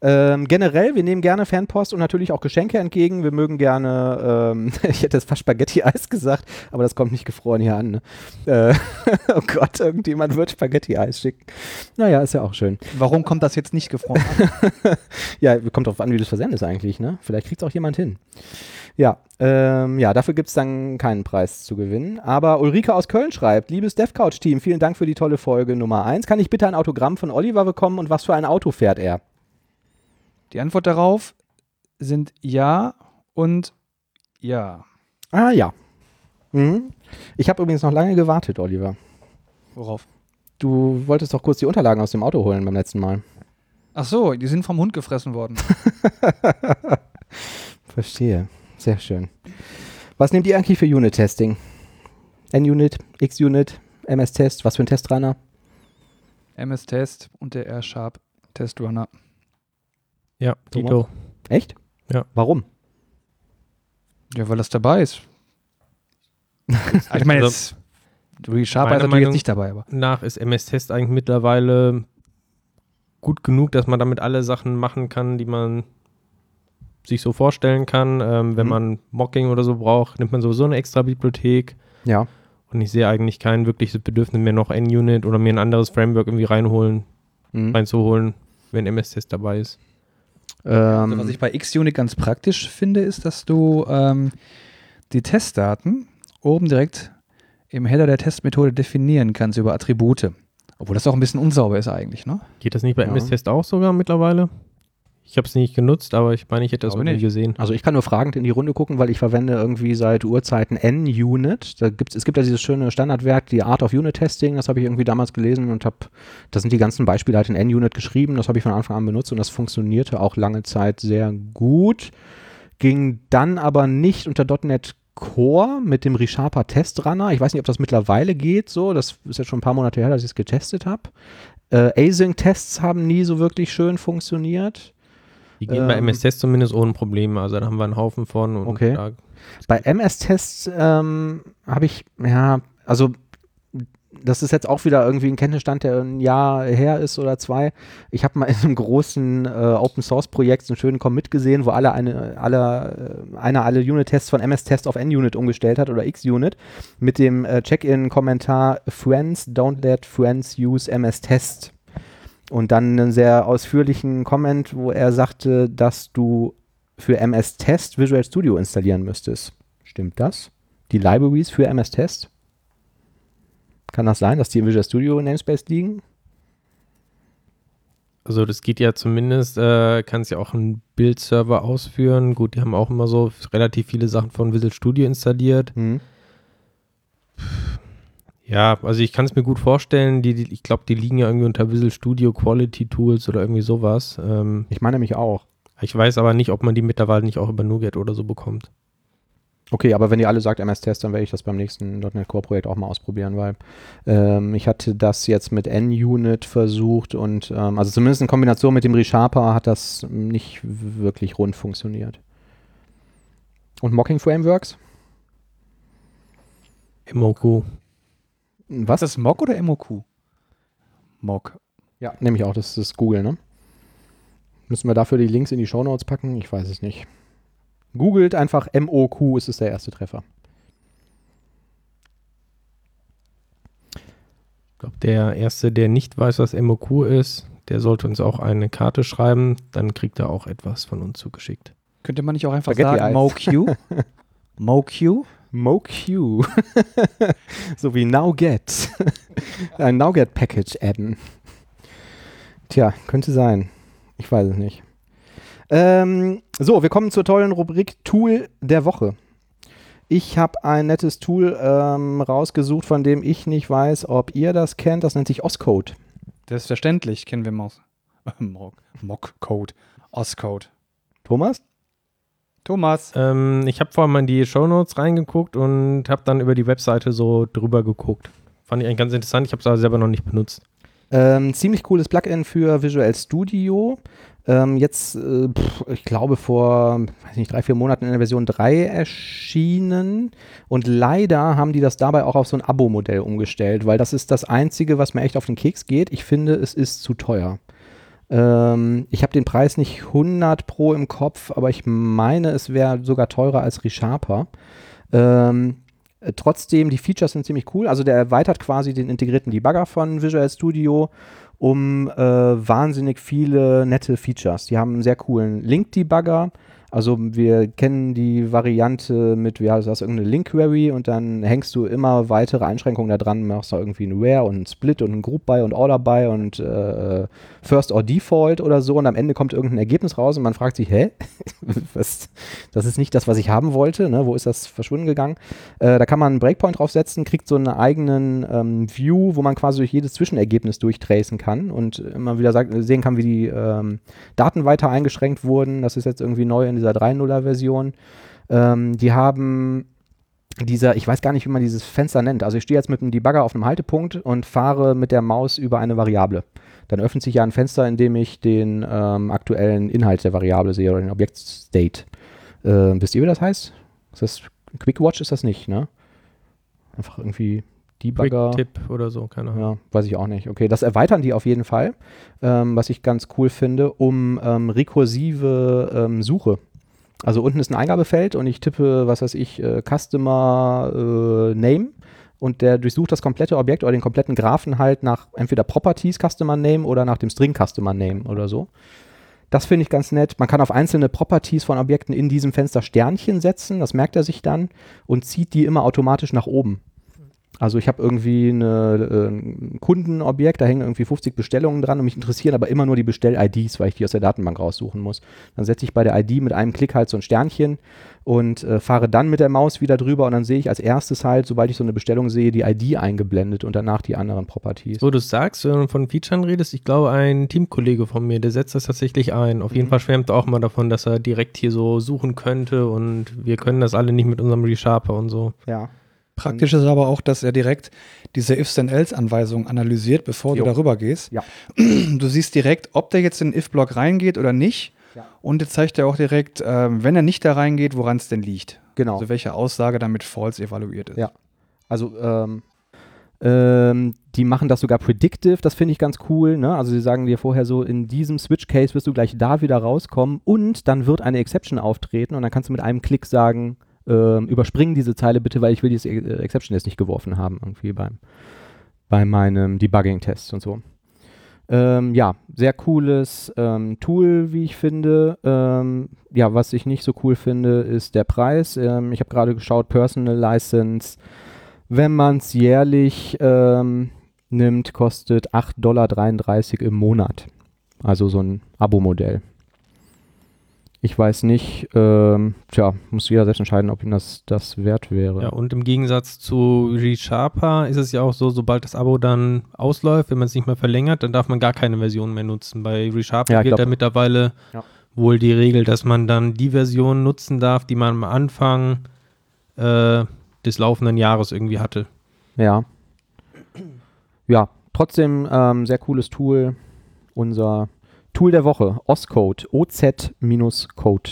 C: Ähm, generell, wir nehmen gerne Fanpost und natürlich auch Geschenke entgegen. Wir mögen gerne, ähm, ich hätte jetzt fast Spaghetti-Eis gesagt, aber das kommt nicht gefroren hier an. Ne? Äh, oh Gott, irgendjemand wird Spaghetti-Eis schicken. Naja, ist ja auch schön.
A: Warum kommt das jetzt nicht gefroren an?
C: ja, kommt drauf an, wie du es versendest eigentlich. Ne? Vielleicht kriegt es auch jemand hin. Ja, ähm, ja, dafür gibt es dann keinen Preis zu gewinnen. Aber Ulrike aus Köln schreibt, liebes DevCouch-Team, vielen Dank für die tolle Folge Nummer 1. Kann ich bitte ein Autogramm von Oliver bekommen und was für ein Auto fährt er?
A: Die Antwort darauf sind ja und ja.
C: Ah ja. Mhm. Ich habe übrigens noch lange gewartet, Oliver.
A: Worauf?
C: Du wolltest doch kurz die Unterlagen aus dem Auto holen beim letzten Mal.
A: Ach so, die sind vom Hund gefressen worden.
C: Verstehe. Sehr schön. Was nehmt ihr eigentlich für Unit-Testing? N-Unit, X-Unit, MS-Test? Was für ein Testrunner?
A: MS-Test und der R-Sharp Testrunner.
B: Ja, Tito.
C: Echt?
B: Ja.
C: Warum?
A: Ja, weil das dabei ist. ich meine jetzt, ReSharper ist natürlich jetzt nicht dabei, aber.
B: Nach ist MS-Test eigentlich mittlerweile gut genug, dass man damit alle Sachen machen kann, die man sich so vorstellen kann. Ähm, wenn
C: Mhm.
B: man Mocking oder so braucht, nimmt man sowieso eine extra Bibliothek.
C: Ja.
B: Und ich sehe eigentlich kein wirkliches Bedürfnis mehr noch NUnit oder mir ein anderes Framework irgendwie reinholen,
C: Mhm.
B: reinzuholen, wenn MS-Test dabei ist.
A: Also,
C: Ähm,
A: was ich bei XUnit ganz praktisch finde, ist, dass du ähm, die Testdaten oben direkt im Header der Testmethode definieren kannst über Attribute. Obwohl das auch ein bisschen unsauber ist eigentlich, ne?
B: Geht das nicht bei
C: Ja.
B: MS-Test auch sogar mittlerweile? Ich habe es nicht genutzt, aber ich meine, ich hätte das irgendwie
A: nicht.
B: gesehen.
C: Also ich kann nur fragend in die Runde gucken, weil ich verwende irgendwie seit Urzeiten N-Unit. Da gibt's, es gibt ja dieses schöne Standardwerk, die Art of Unit Testing, das habe ich irgendwie damals gelesen und habe, da sind die ganzen Beispiele halt in N-Unit geschrieben, das habe ich von Anfang an benutzt und das funktionierte auch lange Zeit sehr gut. Ging dann aber nicht unter .NET Core mit dem ReSharper Testrunner. Ich weiß nicht, ob das mittlerweile geht so, das ist jetzt schon ein paar Monate her, dass ich es getestet habe. Äh, Async-Tests haben nie so wirklich schön funktioniert.
B: Die gehen bei
C: Ähm,
B: MS-Test zumindest ohne Probleme. Also da haben wir einen Haufen von.
C: Okay. Bei MS-Tests ähm, habe ich, ja, also das ist jetzt auch wieder irgendwie ein Kenntnisstand, der ein Jahr her ist oder zwei. Ich habe mal in einem großen äh, Open-Source-Projekt so einen schönen Commit gesehen, wo alle eine, alle, äh, einer alle Unit-Tests von MS-Test auf N-Unit umgestellt hat oder X-Unit mit dem äh, Check-in-Kommentar Friends don't let friends use MS-Test. Und dann einen sehr ausführlichen Comment, wo er sagte, dass du für MS Test Visual Studio installieren müsstest. Stimmt das? Die Libraries für MS Test? Kann das sein, dass die im Visual Studio Namespace liegen?
B: also das geht ja zumindest, äh, kann es ja auch ein Build-Server ausführen. Gut, die haben auch immer so relativ viele Sachen von Visual Studio installiert.
C: Hm.
B: Ja, also ich kann es mir gut vorstellen. Die, die, ich glaube, die liegen ja irgendwie unter Visual Studio Quality Tools oder irgendwie sowas. Ähm,
C: Ich meine mich auch.
B: ich weiß aber nicht, ob man die mittlerweile nicht auch über NuGet oder so bekommt.
C: Okay, aber wenn ihr alle sagt MS Test, dann werde ich das beim nächsten .NET Core Projekt auch mal ausprobieren, weil ähm, ich hatte das jetzt mit N-Unit versucht und ähm, also zumindest in Kombination mit dem ReSharper hat das nicht wirklich rund funktioniert. Und Mocking Frameworks?
B: MOQ.
C: Was?
A: Ist das Mock oder MOQ? Mock.
C: Ja, nehme ich auch. Das ist Google, ne? Müssen wir dafür die Links in die Shownotes packen? Ich weiß es nicht. Googelt einfach MOQ, ist es der erste Treffer.
B: Ich glaube, der Erste, der nicht weiß, was MOQ ist, der sollte uns auch eine Karte schreiben. Dann kriegt er auch etwas von uns zugeschickt.
A: Könnte man nicht auch einfach
C: Spaghetti
A: sagen. MoQ? MoQ?
C: MoQ. so wie NowGet. Ein NowGet-Package adden. Tja, könnte sein. Ich weiß es nicht. Ähm, so, wir kommen zur tollen Rubrik Tool der Woche. Ich habe ein nettes Tool ähm, rausgesucht, von dem ich nicht weiß, ob ihr das kennt. Das nennt sich Oscode.
A: Selbstverständlich kennen wir Mock. Mock. Mock-Code. Oscode.
C: Thomas?
A: Thomas.
B: Ähm, ich habe vorhin mal in die Shownotes reingeguckt und habe dann über die Webseite so drüber geguckt. Fand ich eigentlich ganz interessant. Ich habe es aber selber noch nicht benutzt.
C: Ähm, ziemlich cooles Plugin für Visual Studio. Ähm, jetzt, äh, pff, ich glaube, vor weiß nicht, drei, vier Monaten in der Version 3 erschienen. Und leider haben die das dabei auch auf so ein Abo-Modell umgestellt, weil das ist das Einzige, was mir echt auf den Keks geht. Ich finde, es ist zu teuer. Ähm, ich habe den Preis nicht 100 pro im Kopf, aber ich meine, es wäre sogar teurer als ReSharper. Ähm, äh, trotzdem, die Features sind ziemlich cool. Also der erweitert quasi den integrierten Debugger von Visual Studio um äh, wahnsinnig viele nette Features. Die haben einen sehr coolen Link-Debugger. Also wir kennen die Variante mit, wie heißt das, irgendeine Link-Query und dann hängst du immer weitere Einschränkungen da dran, machst da irgendwie ein Where und ein Split und ein Group by und Order by und äh, First or Default oder so und am Ende kommt irgendein Ergebnis raus und man fragt sich, hä? was, das ist nicht das, was ich haben wollte, ne? wo ist das verschwunden gegangen? Äh, da kann man einen Breakpoint draufsetzen, kriegt so einen eigenen ähm, View, wo man quasi durch jedes Zwischenergebnis durchtracen kann und immer wieder sagt, sehen kann, wie die ähm, Daten weiter eingeschränkt wurden. Das ist jetzt irgendwie neu in dieser 3.0er-Version. Ähm, die haben dieser, ich weiß gar nicht, wie man dieses Fenster nennt. Also ich stehe jetzt mit einem Debugger auf einem Haltepunkt und fahre mit der Maus über eine Variable. Dann öffnet sich ja ein Fenster, in dem ich den ähm, aktuellen Inhalt der Variable sehe oder den Objekt-State. Äh, wisst ihr, wie das heißt? Ist das Quick Watch ist das nicht, ne? Einfach irgendwie Debugger.
B: Quick-Tipp oder so, keine Ahnung.
C: Ja, weiß ich auch nicht. Okay, das erweitern die auf jeden Fall, ähm, was ich ganz cool finde, um ähm, rekursive ähm, Suche Also unten ist ein Eingabefeld und ich tippe, was weiß ich, äh, Customer äh, Name und der durchsucht das komplette Objekt oder den kompletten Graphen halt nach entweder Properties Customer Name oder nach dem String Customer Name oder so. Das finde ich ganz nett. Man kann auf einzelne Properties von Objekten in diesem Fenster Sternchen setzen, das merkt er sich dann und zieht die immer automatisch nach oben. Also ich habe irgendwie eine, äh, ein Kundenobjekt, da hängen irgendwie 50 Bestellungen dran und mich interessieren aber immer nur die Bestell-IDs, weil ich die aus der Datenbank raussuchen muss. Dann setze ich bei der ID mit einem Klick halt so ein Sternchen und äh, fahre dann mit der Maus wieder drüber und dann sehe ich als erstes halt, sobald ich so eine Bestellung sehe, die ID eingeblendet und danach die anderen Properties.
B: Wo du sagst, wenn du von Features redest, ich glaube, ein Teamkollege von mir, der setzt das tatsächlich ein. Auf jeden
C: Mhm.
B: Fall schwärmt er auch mal davon, dass er direkt hier so suchen könnte und wir können das alle nicht mit unserem Resharper und so.
C: Ja.
A: Praktisch ist aber auch, dass er direkt diese Ifs-and-Else-Anweisung analysiert, bevor
C: Jo.
A: du darüber gehst.
C: Ja.
A: Du siehst direkt, ob der jetzt in den If-Block reingeht oder nicht.
C: Ja.
A: Und jetzt zeigt er auch direkt, ähm, wenn er nicht da reingeht, woran es denn liegt.
C: Genau.
A: Also welche Aussage damit false evaluiert ist.
C: Ja. Also ähm, ähm, die machen das sogar predictive, das finde ich ganz cool. Ne? Also sie sagen dir vorher so, in diesem Switch-Case wirst du gleich da wieder rauskommen und dann wird eine Exception auftreten und dann kannst du mit einem Klick sagen, ähm, überspringen diese Zeile bitte, weil ich will diese äh, Exception jetzt nicht geworfen haben, irgendwie beim, bei meinem Debugging-Test und so. Ähm, ja, sehr cooles ähm, Tool, wie ich finde. Ähm, ja, was ich nicht so cool finde, ist der Preis. Ähm, ich habe gerade geschaut, Personal License, wenn man es jährlich ähm, nimmt, kostet 8,33 Dollar im Monat. Also so ein Abo-Modell. Ich weiß nicht, ähm, tja, muss jeder selbst entscheiden, ob ihm das, das wert wäre.
B: Ja, und im Gegensatz zu ReSharper ist es ja auch so, sobald das Abo dann ausläuft, wenn man es nicht mehr verlängert, dann darf man gar keine Version mehr nutzen. Bei ReSharper
C: Ja,
B: gilt da mittlerweile
C: Ja.
B: wohl die Regel, dass man dann die Version nutzen darf, die man am Anfang äh, des laufenden Jahres irgendwie hatte.
C: Ja. Ja, trotzdem ähm, sehr cooles Tool. Unser Tool der Woche, Oscode, OZ-Code.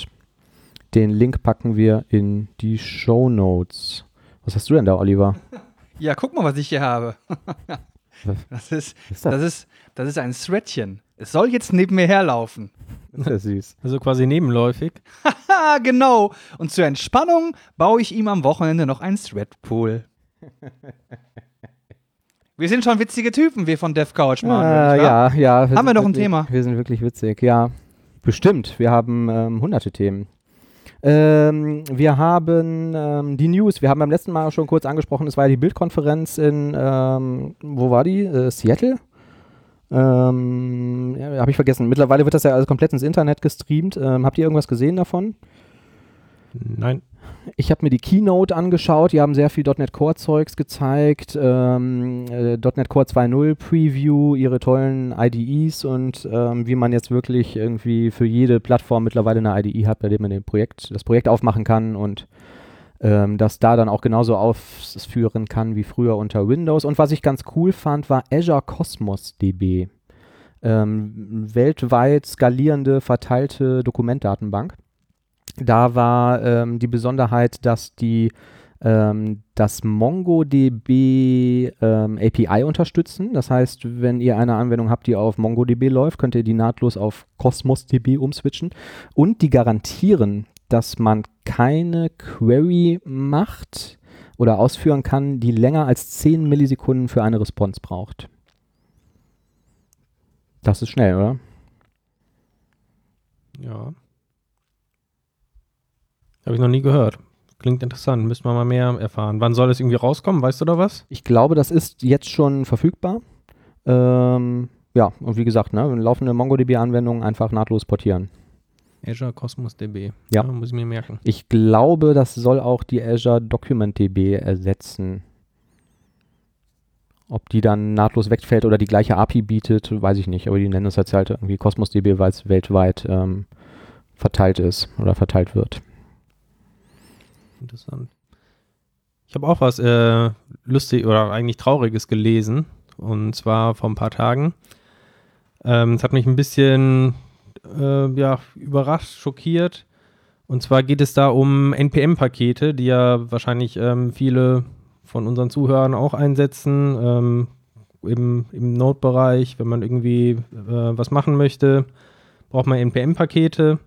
C: Den Link packen wir in die Show Notes. Was hast du denn da, Oliver?
A: Ja, guck mal, was ich hier habe. Das ist,
C: ist das?
A: das ist, das ist ein Threadchen. Es soll jetzt neben mir herlaufen.
C: Das ist ja süß.
B: Also quasi nebenläufig.
A: Ah, genau. Und zur Entspannung baue ich ihm am Wochenende noch ein Threadpool. Wir sind schon witzige Typen, wir von Dev Couch, Mann.
C: Ah, ja, ja.
A: Haben wir noch ein
C: wirklich,
A: Thema?
C: Wir sind wirklich witzig, ja. Bestimmt. Wir haben ähm, hunderte Themen. Ähm, wir haben ähm, die News. Wir haben beim letzten Mal schon kurz angesprochen, es war ja die Bildkonferenz in, ähm, wo war die? Äh, Seattle? Ähm, ja, habe ich vergessen. Mittlerweile wird das ja alles komplett ins Internet gestreamt. Ähm, habt ihr irgendwas gesehen davon?
B: Nein.
C: Ich habe mir die Keynote angeschaut, die haben sehr viel .NET Core Zeugs gezeigt, ähm, äh, .NET Core 2.0 Preview, ihre tollen IDEs und ähm, wie man jetzt wirklich irgendwie für jede Plattform mittlerweile eine IDE hat, bei dem man Projekt, das Projekt aufmachen kann und ähm, das da dann auch genauso ausführen kann wie früher unter Windows. Und was ich ganz cool fand, war Azure Cosmos DB. Ähm, weltweit skalierende, verteilte Dokumentdatenbank. Da war ähm, die Besonderheit, dass die ähm, das MongoDB ähm, API unterstützen. Das heißt, wenn ihr eine Anwendung habt, die auf MongoDB läuft, könnt ihr die nahtlos auf CosmosDB umswitchen. Und die garantieren, dass man keine Query macht oder ausführen kann, die länger als 10 Millisekunden für eine Response braucht. Das ist schnell, oder?
B: Ja. Habe ich noch nie gehört. Klingt interessant. Müssen wir mal mehr erfahren. Wann soll das irgendwie rauskommen? Weißt du da was?
C: Ich glaube, das ist jetzt schon verfügbar. Ähm, ja, und wie gesagt, ne, laufende MongoDB-Anwendungen einfach nahtlos portieren.
B: Azure Cosmos DB.
C: Ja.
B: muss ich mir merken.
C: Ich glaube, das soll auch die Azure Document DB ersetzen. Ob die dann nahtlos wegfällt oder die gleiche API bietet, weiß ich nicht. Aber die nennen es jetzt halt irgendwie Cosmos DB, weil es weltweit ähm, verteilt ist oder verteilt wird.
B: Interessant. Ich habe auch was äh, lustig oder eigentlich trauriges gelesen. Und zwar vor ein paar Tagen. Ähm, Es hat mich ein bisschen äh, ja, überrascht, schockiert. Und zwar geht es da um NPM-Pakete, die ja wahrscheinlich ähm, viele von unseren Zuhörern auch einsetzen. Ähm, Im im Node-Bereich, wenn man irgendwie äh, was machen möchte, braucht man NPM-Pakete.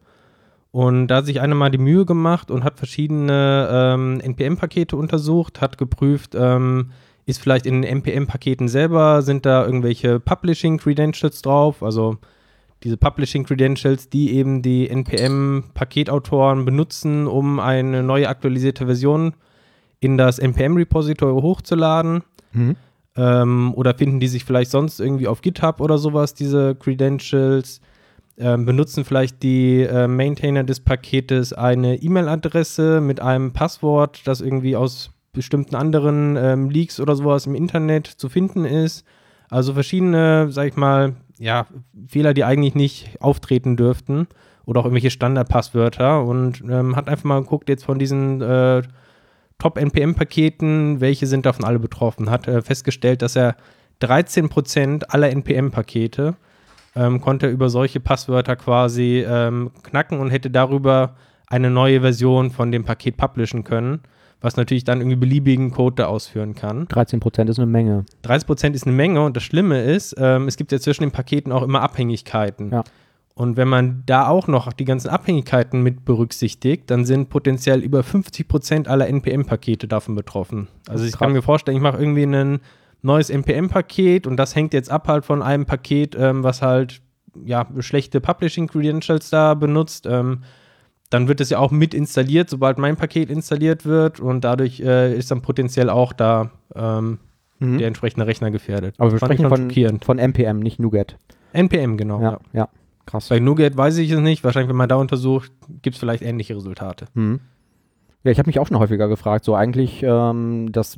B: Und da hat sich einer mal die Mühe gemacht und hat verschiedene ähm, NPM-Pakete untersucht, hat geprüft, ähm, ist vielleicht in den NPM-Paketen selber, sind da irgendwelche Publishing-Credentials drauf, also diese Publishing-Credentials, die eben die NPM-Paketautoren benutzen, um eine neue aktualisierte Version in das NPM-Repository hochzuladen.
C: Mhm.
B: Ähm, oder finden die sich vielleicht sonst irgendwie auf GitHub oder sowas, diese Credentials? Ähm, benutzen vielleicht die äh, Maintainer des Paketes eine E-Mail-Adresse mit einem Passwort, das irgendwie aus bestimmten anderen ähm, Leaks oder sowas im Internet zu finden ist. Also verschiedene, sag ich mal, ja, Fehler, die eigentlich nicht auftreten dürften. Oder auch irgendwelche Standardpasswörter. Und ähm, hat einfach mal geguckt, jetzt von diesen äh, Top-NPM-Paketen, welche sind davon alle betroffen, hat äh, festgestellt, dass er 13% aller NPM-Pakete ähm, konnte über solche Passwörter quasi ähm, knacken und hätte darüber eine neue Version von dem Paket publishen können, was natürlich dann irgendwie beliebigen Code da ausführen kann.
C: 13% ist eine Menge.
B: 30% ist eine Menge und das Schlimme ist, ähm, es gibt ja zwischen den Paketen auch immer Abhängigkeiten.
C: Ja.
B: Und wenn man da auch noch die ganzen Abhängigkeiten mit berücksichtigt, dann sind potenziell über 50% aller NPM-Pakete davon betroffen. Also ich
C: Krass.
B: kann mir vorstellen, ich mache irgendwie ein neues NPM-Paket und das hängt jetzt ab halt von einem Paket, ähm, was halt ja schlechte Publishing-Credentials da benutzt. Ähm, dann wird es ja auch mit installiert, sobald mein Paket installiert wird und dadurch äh, ist dann potenziell auch da ähm,
C: Mhm.
B: der entsprechende Rechner gefährdet.
C: Aber wir
B: Fand
C: sprechen von, von NPM, nicht NuGet.
B: NPM, genau.
C: Ja,
B: Ja.
C: ja. Krass.
B: Bei NuGet weiß ich es nicht. Wahrscheinlich, wenn man da untersucht, gibt es vielleicht ähnliche Resultate.
C: Mhm. Ja, ich habe mich auch schon häufiger gefragt, so eigentlich, ähm, das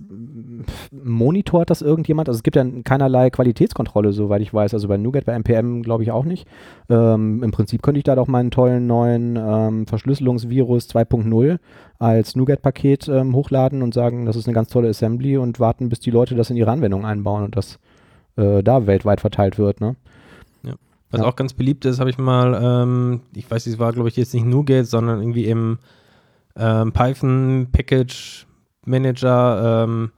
C: monitort das irgendjemand? Also es gibt ja keinerlei Qualitätskontrolle, soweit ich weiß. Also bei NuGet, bei NPM glaube ich auch nicht. Ähm, Im Prinzip könnte ich da doch meinen tollen neuen ähm, Verschlüsselungsvirus 2.0 als NuGet-Paket ähm, hochladen und sagen, das ist eine ganz tolle Assembly und warten, bis die Leute das in ihre Anwendung einbauen und das äh, da weltweit verteilt wird, ne?
B: Was
C: Ja.
B: auch ganz beliebt ist, habe ich mal, ähm, ich weiß, es war, glaube ich, jetzt nicht NuGet, sondern irgendwie im ähm, Python Package Manager. Ähm,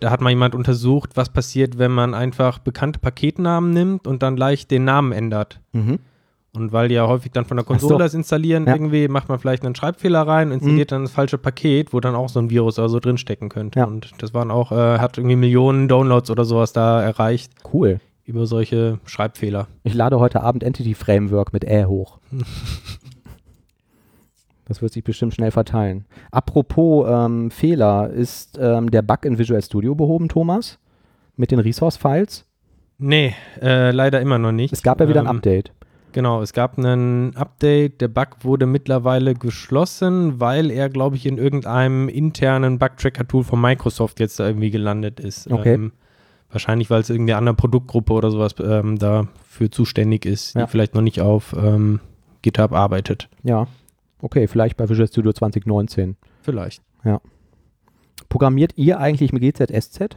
B: da hat mal jemand untersucht, was passiert, wenn man einfach bekannte Paketnamen nimmt und dann leicht den Namen ändert.
C: Mhm.
B: Und weil die ja häufig dann von der
C: so.
B: Konsole das installieren,
C: Ja.
B: irgendwie macht man vielleicht einen Schreibfehler rein, installiert dann das falsche Paket, wo dann auch so ein Virus oder so drinstecken könnte.
C: Ja.
B: Und das waren auch, äh, hat irgendwie Millionen Downloads oder sowas da erreicht
C: Cool.
B: über solche Schreibfehler.
C: Ich lade heute Abend Entity Framework mit Ä hoch. Das wird sich bestimmt schnell verteilen. Apropos ähm, Fehler, ist ähm, der Bug in Visual Studio behoben, Thomas? Mit den Resource-Files?
B: Nee, äh, leider immer noch nicht.
C: Es gab ja wieder ein
B: Ähm,
C: Update.
B: Genau, es gab ein Update. Der Bug wurde mittlerweile geschlossen, weil er, glaube ich, in irgendeinem internen Bug-Tracker-Tool von Microsoft jetzt da irgendwie gelandet ist.
C: Okay.
B: Ähm, wahrscheinlich, weil es irgendeine andere Produktgruppe oder sowas ähm, dafür zuständig ist,
C: Ja.
B: die vielleicht noch nicht auf ähm, GitHub arbeitet.
C: Ja. Okay, vielleicht bei Visual Studio 2019.
B: Vielleicht.
C: Programmiert ihr eigentlich mit GZSZ?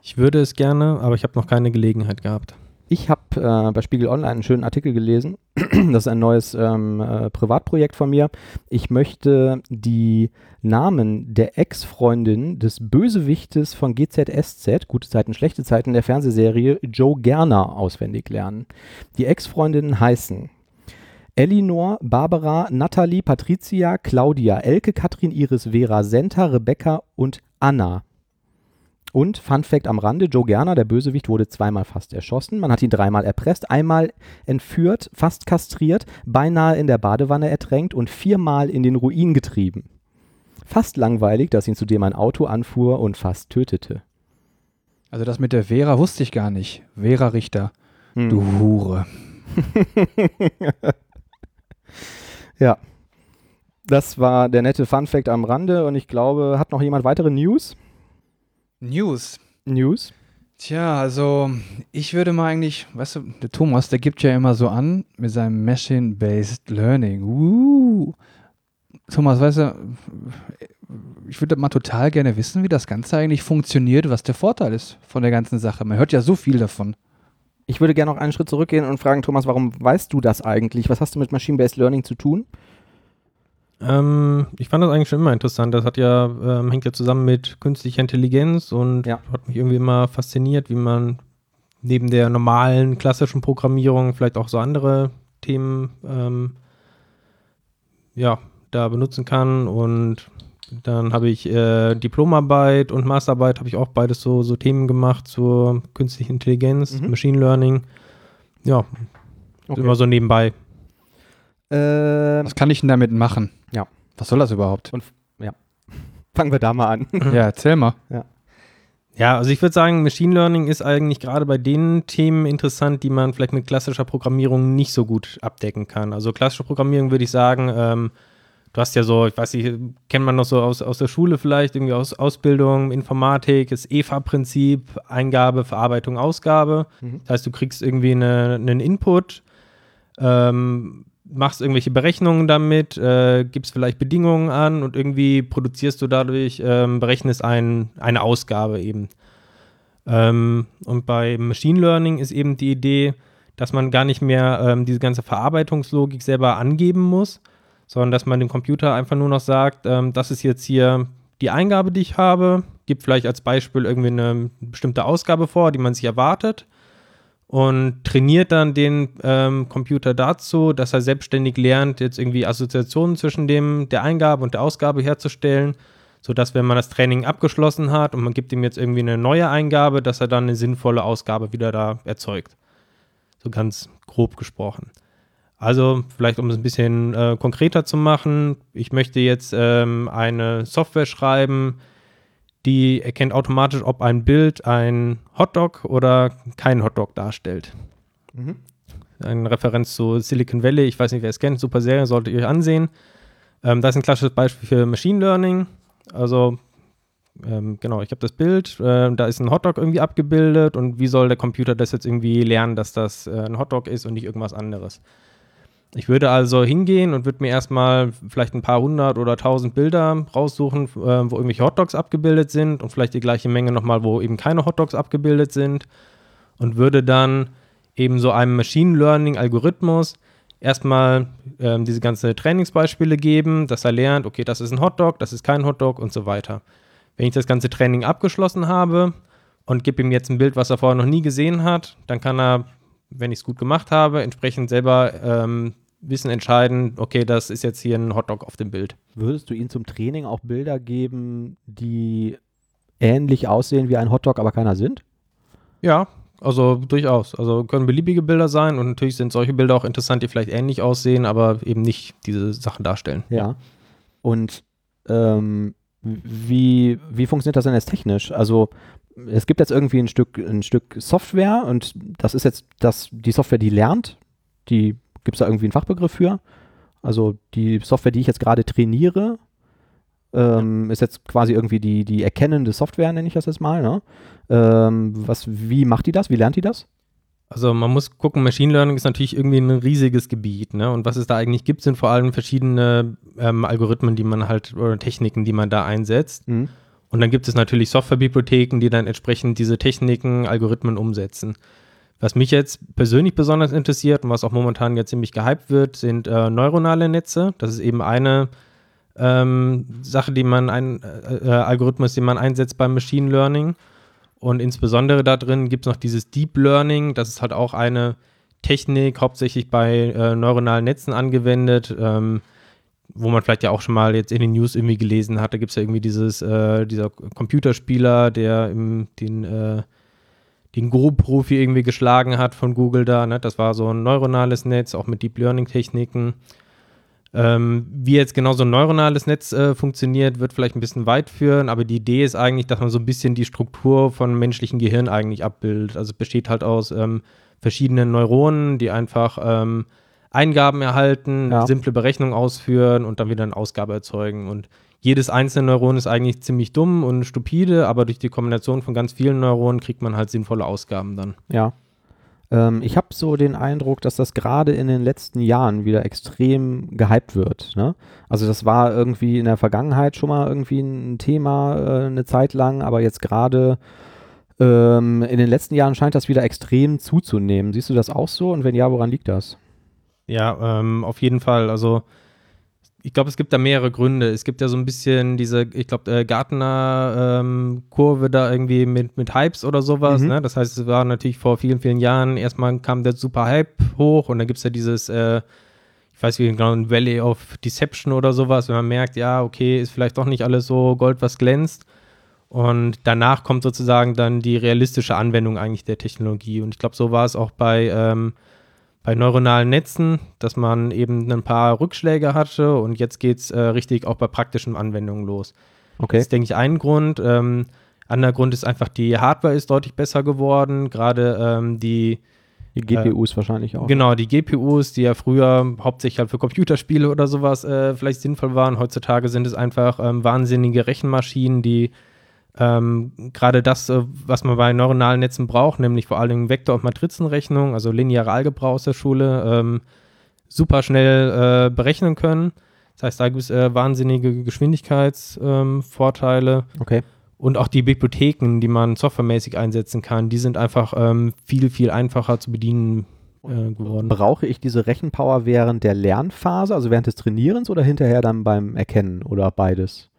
B: Ich würde es gerne, aber ich habe noch keine Gelegenheit gehabt.
C: Ich habe äh, bei Spiegel Online einen schönen Artikel gelesen. das ist ein neues ähm, äh, Privatprojekt von mir. Ich möchte die Namen der Ex-Freundin des Bösewichtes von GZSZ, gute Zeiten, schlechte Zeiten der Fernsehserie Joe Gerner auswendig lernen. Die Ex-Freundinnen heißen Elinor, Barbara, Natalie, Patricia, Claudia, Elke, Katrin, Iris, Vera, Senta, Rebecca und Anna. Und Fun Fact am Rande, Joe Gerner, der Bösewicht, wurde zweimal fast erschossen. Man hat ihn dreimal erpresst, einmal entführt, fast kastriert, beinahe in der Badewanne ertränkt und viermal in den Ruin getrieben. Fast langweilig, dass ihn zudem ein Auto anfuhr und fast tötete.
A: Also das mit der Vera wusste ich gar nicht. Vera Richter.
C: Hm.
A: Du Hure.
C: Ja. Das war der nette Fun Fact am Rande und ich glaube, hat noch jemand weitere News?
A: News.
C: News?
A: Tja, also ich würde mal eigentlich, weißt du, der Thomas, der gibt ja immer so an mit seinem Machine-Based Learning. Uh. Thomas, weißt du, ich würde mal total gerne wissen, wie das Ganze eigentlich funktioniert, was der Vorteil ist von der ganzen Sache. Man hört ja so viel davon.
C: Ich würde gerne noch einen Schritt zurückgehen und fragen, Thomas, warum weißt du das eigentlich? Was hast du mit Machine-Based Learning zu tun?
B: Ähm, ich fand das eigentlich schon immer interessant. Das hat ja, ähm, hängt ja zusammen mit künstlicher Intelligenz und
C: Ja.
B: hat mich irgendwie immer fasziniert, wie man neben der normalen klassischen Programmierung vielleicht auch so andere Themen ähm, ja, da benutzen kann. Und dann habe ich äh, Diplomarbeit und Masterarbeit, habe ich auch beides so, so Themen gemacht zur künstlichen Intelligenz,
C: Mhm.
B: Machine Learning. Ja,
C: Okay.
B: immer so nebenbei.
C: Ähm,
A: Was kann ich denn damit machen?
C: Ja.
A: Was soll das überhaupt?
C: fangen wir da mal an.
A: ja, erzähl mal.
B: Ja, also ich würde sagen, Machine Learning ist eigentlich gerade bei den Themen interessant, die man vielleicht mit klassischer Programmierung nicht so gut abdecken kann. Also klassische Programmierung würde ich sagen, ähm, du hast ja so, ich weiß nicht, kennt man noch so aus, aus der Schule vielleicht, irgendwie aus Ausbildung, Informatik, das EVA-Prinzip, Eingabe, Verarbeitung, Ausgabe.
C: Mhm.
B: Das heißt, du kriegst irgendwie eine, einen Input, ähm, machst irgendwelche Berechnungen damit, äh, gibst vielleicht Bedingungen an und irgendwie produzierst du dadurch, ähm, berechnest ein, eine Ausgabe eben. Ähm, und bei Machine Learning ist eben die Idee, dass man gar nicht mehr ähm, diese ganze Verarbeitungslogik selber angeben muss, sondern dass man dem Computer einfach nur noch sagt, ähm, das ist jetzt hier die Eingabe, die ich habe, gibt vielleicht als Beispiel irgendwie eine bestimmte Ausgabe vor, die man sich erwartet und trainiert dann den ähm, Computer dazu, dass er selbstständig lernt, jetzt irgendwie Assoziationen zwischen dem, der Eingabe und der Ausgabe herzustellen, sodass, wenn man das Training abgeschlossen hat und man gibt ihm jetzt irgendwie eine neue Eingabe, dass er dann eine sinnvolle Ausgabe wieder da erzeugt. So ganz grob gesprochen. Also, vielleicht um es ein bisschen äh, konkreter zu machen, ich möchte jetzt ähm, eine Software schreiben, die erkennt automatisch, ob ein Bild ein Hotdog oder kein Hotdog darstellt.
C: Mhm.
B: Eine Referenz zu Silicon Valley, ich weiß nicht, wer es kennt, super Serie, solltet ihr euch ansehen. Ähm, das ist ein klassisches Beispiel für Machine Learning. Also, ähm, genau, ich habe das Bild, äh, da ist ein Hotdog irgendwie abgebildet und wie soll der Computer das jetzt irgendwie lernen, dass das äh, ein Hotdog ist und nicht irgendwas anderes? Ich würde also hingehen und würde mir erstmal vielleicht ein paar hundert oder tausend Bilder raussuchen, äh, wo irgendwelche Hotdogs abgebildet sind und vielleicht die gleiche Menge nochmal, wo eben keine Hotdogs abgebildet sind und würde dann eben so einem Machine Learning Algorithmus erstmal ähm, diese ganzen Trainingsbeispiele geben, dass er lernt, okay, das ist ein Hotdog, das ist kein Hotdog und so weiter. Wenn ich das ganze Training abgeschlossen habe und gebe ihm jetzt ein Bild, was er vorher noch nie gesehen hat, dann kann er, wenn ich es gut gemacht habe, entsprechend selber ähm, wissen, entscheiden, okay, das ist jetzt hier ein Hotdog auf dem Bild.
C: Würdest du ihm zum Training auch Bilder geben, die ähnlich aussehen wie ein Hotdog, aber keiner sind?
B: Ja, also durchaus. Also können beliebige Bilder sein und natürlich sind solche Bilder auch interessant, die vielleicht ähnlich aussehen, aber eben nicht diese Sachen darstellen.
C: Ja. Und ähm, wie, wie funktioniert das denn jetzt technisch? Also es gibt jetzt irgendwie ein Stück, ein Stück Software und das ist jetzt das, die Software, die lernt. Die gibt es da irgendwie einen Fachbegriff für? Also die Software, die ich jetzt gerade trainiere, ähm, ist jetzt quasi irgendwie die, die erkennende Software, nenne ich das jetzt mal. Ne? Ähm, was, wie macht die das? Wie lernt die das?
B: Also man muss gucken, Machine Learning ist natürlich irgendwie ein riesiges Gebiet, ne? Und was es da eigentlich gibt, sind vor allem verschiedene ähm, Algorithmen, die man halt, oder Techniken, die man da einsetzt.
C: Mhm.
B: Und dann gibt es natürlich Softwarebibliotheken, die dann entsprechend diese Techniken, Algorithmen umsetzen. Was mich jetzt persönlich besonders interessiert und was auch momentan ja ziemlich gehypt wird, sind äh, neuronale Netze. Das ist eben eine ähm, Sache, die man, ein äh, äh, Algorithmus, den man einsetzt beim Machine Learning. Und insbesondere da drin gibt es noch dieses Deep Learning. Das ist halt auch eine Technik, hauptsächlich bei äh, neuronalen Netzen angewendet, ähm, wo man vielleicht ja auch schon mal jetzt in den News irgendwie gelesen hat. Da gibt es ja irgendwie dieses, äh, dieser Computerspieler, der im, den, äh, den Go-Profi irgendwie geschlagen hat von Google da. Ne? Das war so ein neuronales Netz, auch mit Deep Learning-Techniken. Ähm, wie jetzt genau so ein neuronales Netz äh, funktioniert, wird vielleicht ein bisschen weit führen, aber die Idee ist eigentlich, dass man so ein bisschen die Struktur von menschlichen Gehirn eigentlich abbildet. Also es besteht halt aus ähm, verschiedenen Neuronen, die einfach ähm, Eingaben erhalten,
C: Ja.
B: simple Berechnungen ausführen und dann wieder eine Ausgabe erzeugen. Und jedes einzelne Neuron ist eigentlich ziemlich dumm und stupide, aber durch die Kombination von ganz vielen Neuronen kriegt man halt sinnvolle Ausgaben dann.
C: Ja. Ähm, ich habe so den Eindruck, dass das gerade in den letzten Jahren wieder extrem gehypt wird. Ne? Also das war irgendwie in der Vergangenheit schon mal irgendwie ein Thema äh, eine Zeit lang, aber jetzt gerade ähm, in den letzten Jahren scheint das wieder extrem zuzunehmen. Siehst du das auch so? Und wenn ja, woran liegt das?
B: Ja, ähm, auf jeden Fall. Also ich glaube, es gibt da mehrere Gründe. Es gibt ja so ein bisschen diese, ich glaube, äh, Gartner-Kurve ähm, da irgendwie mit, mit Hypes oder sowas. Mhm. Ne? Das heißt, es war natürlich vor vielen, vielen Jahren, erstmal kam der super Hype hoch und dann gibt es ja dieses, äh, ich weiß nicht genau, ein Valley of Deception oder sowas, wenn man merkt, ja, okay, ist vielleicht doch nicht alles so Gold, was glänzt. Und danach kommt sozusagen dann die realistische Anwendung eigentlich der Technologie. Und ich glaube, so war es auch bei, ähm, bei neuronalen Netzen, dass man eben ein paar Rückschläge hatte und jetzt geht es äh, richtig auch bei praktischen Anwendungen los. Okay. Das ist, denke ich, ein Grund. Ähm, anderer Grund ist einfach, die Hardware ist deutlich besser geworden. Gerade ähm, die
C: die GPUs äh, wahrscheinlich auch.
B: Genau, die GPUs, die ja früher hauptsächlich halt für Computerspiele oder sowas äh, vielleicht sinnvoll waren. Heutzutage sind es einfach ähm, wahnsinnige Rechenmaschinen, die ähm, gerade das, äh, was man bei neuronalen Netzen braucht, nämlich vor allem Vektor- und Matrizenrechnung, also lineare Algebra aus der Schule, ähm, super schnell äh, berechnen können. Das heißt, da gibt es äh, wahnsinnige Geschwindigkeitsvorteile.
C: Ähm, okay.
B: Und auch die Bibliotheken, die man softwaremäßig einsetzen kann, die sind einfach ähm, viel, viel einfacher zu bedienen äh, geworden.
C: Brauche ich diese Rechenpower während der Lernphase, also während des Trainierens oder hinterher dann beim Erkennen oder beides?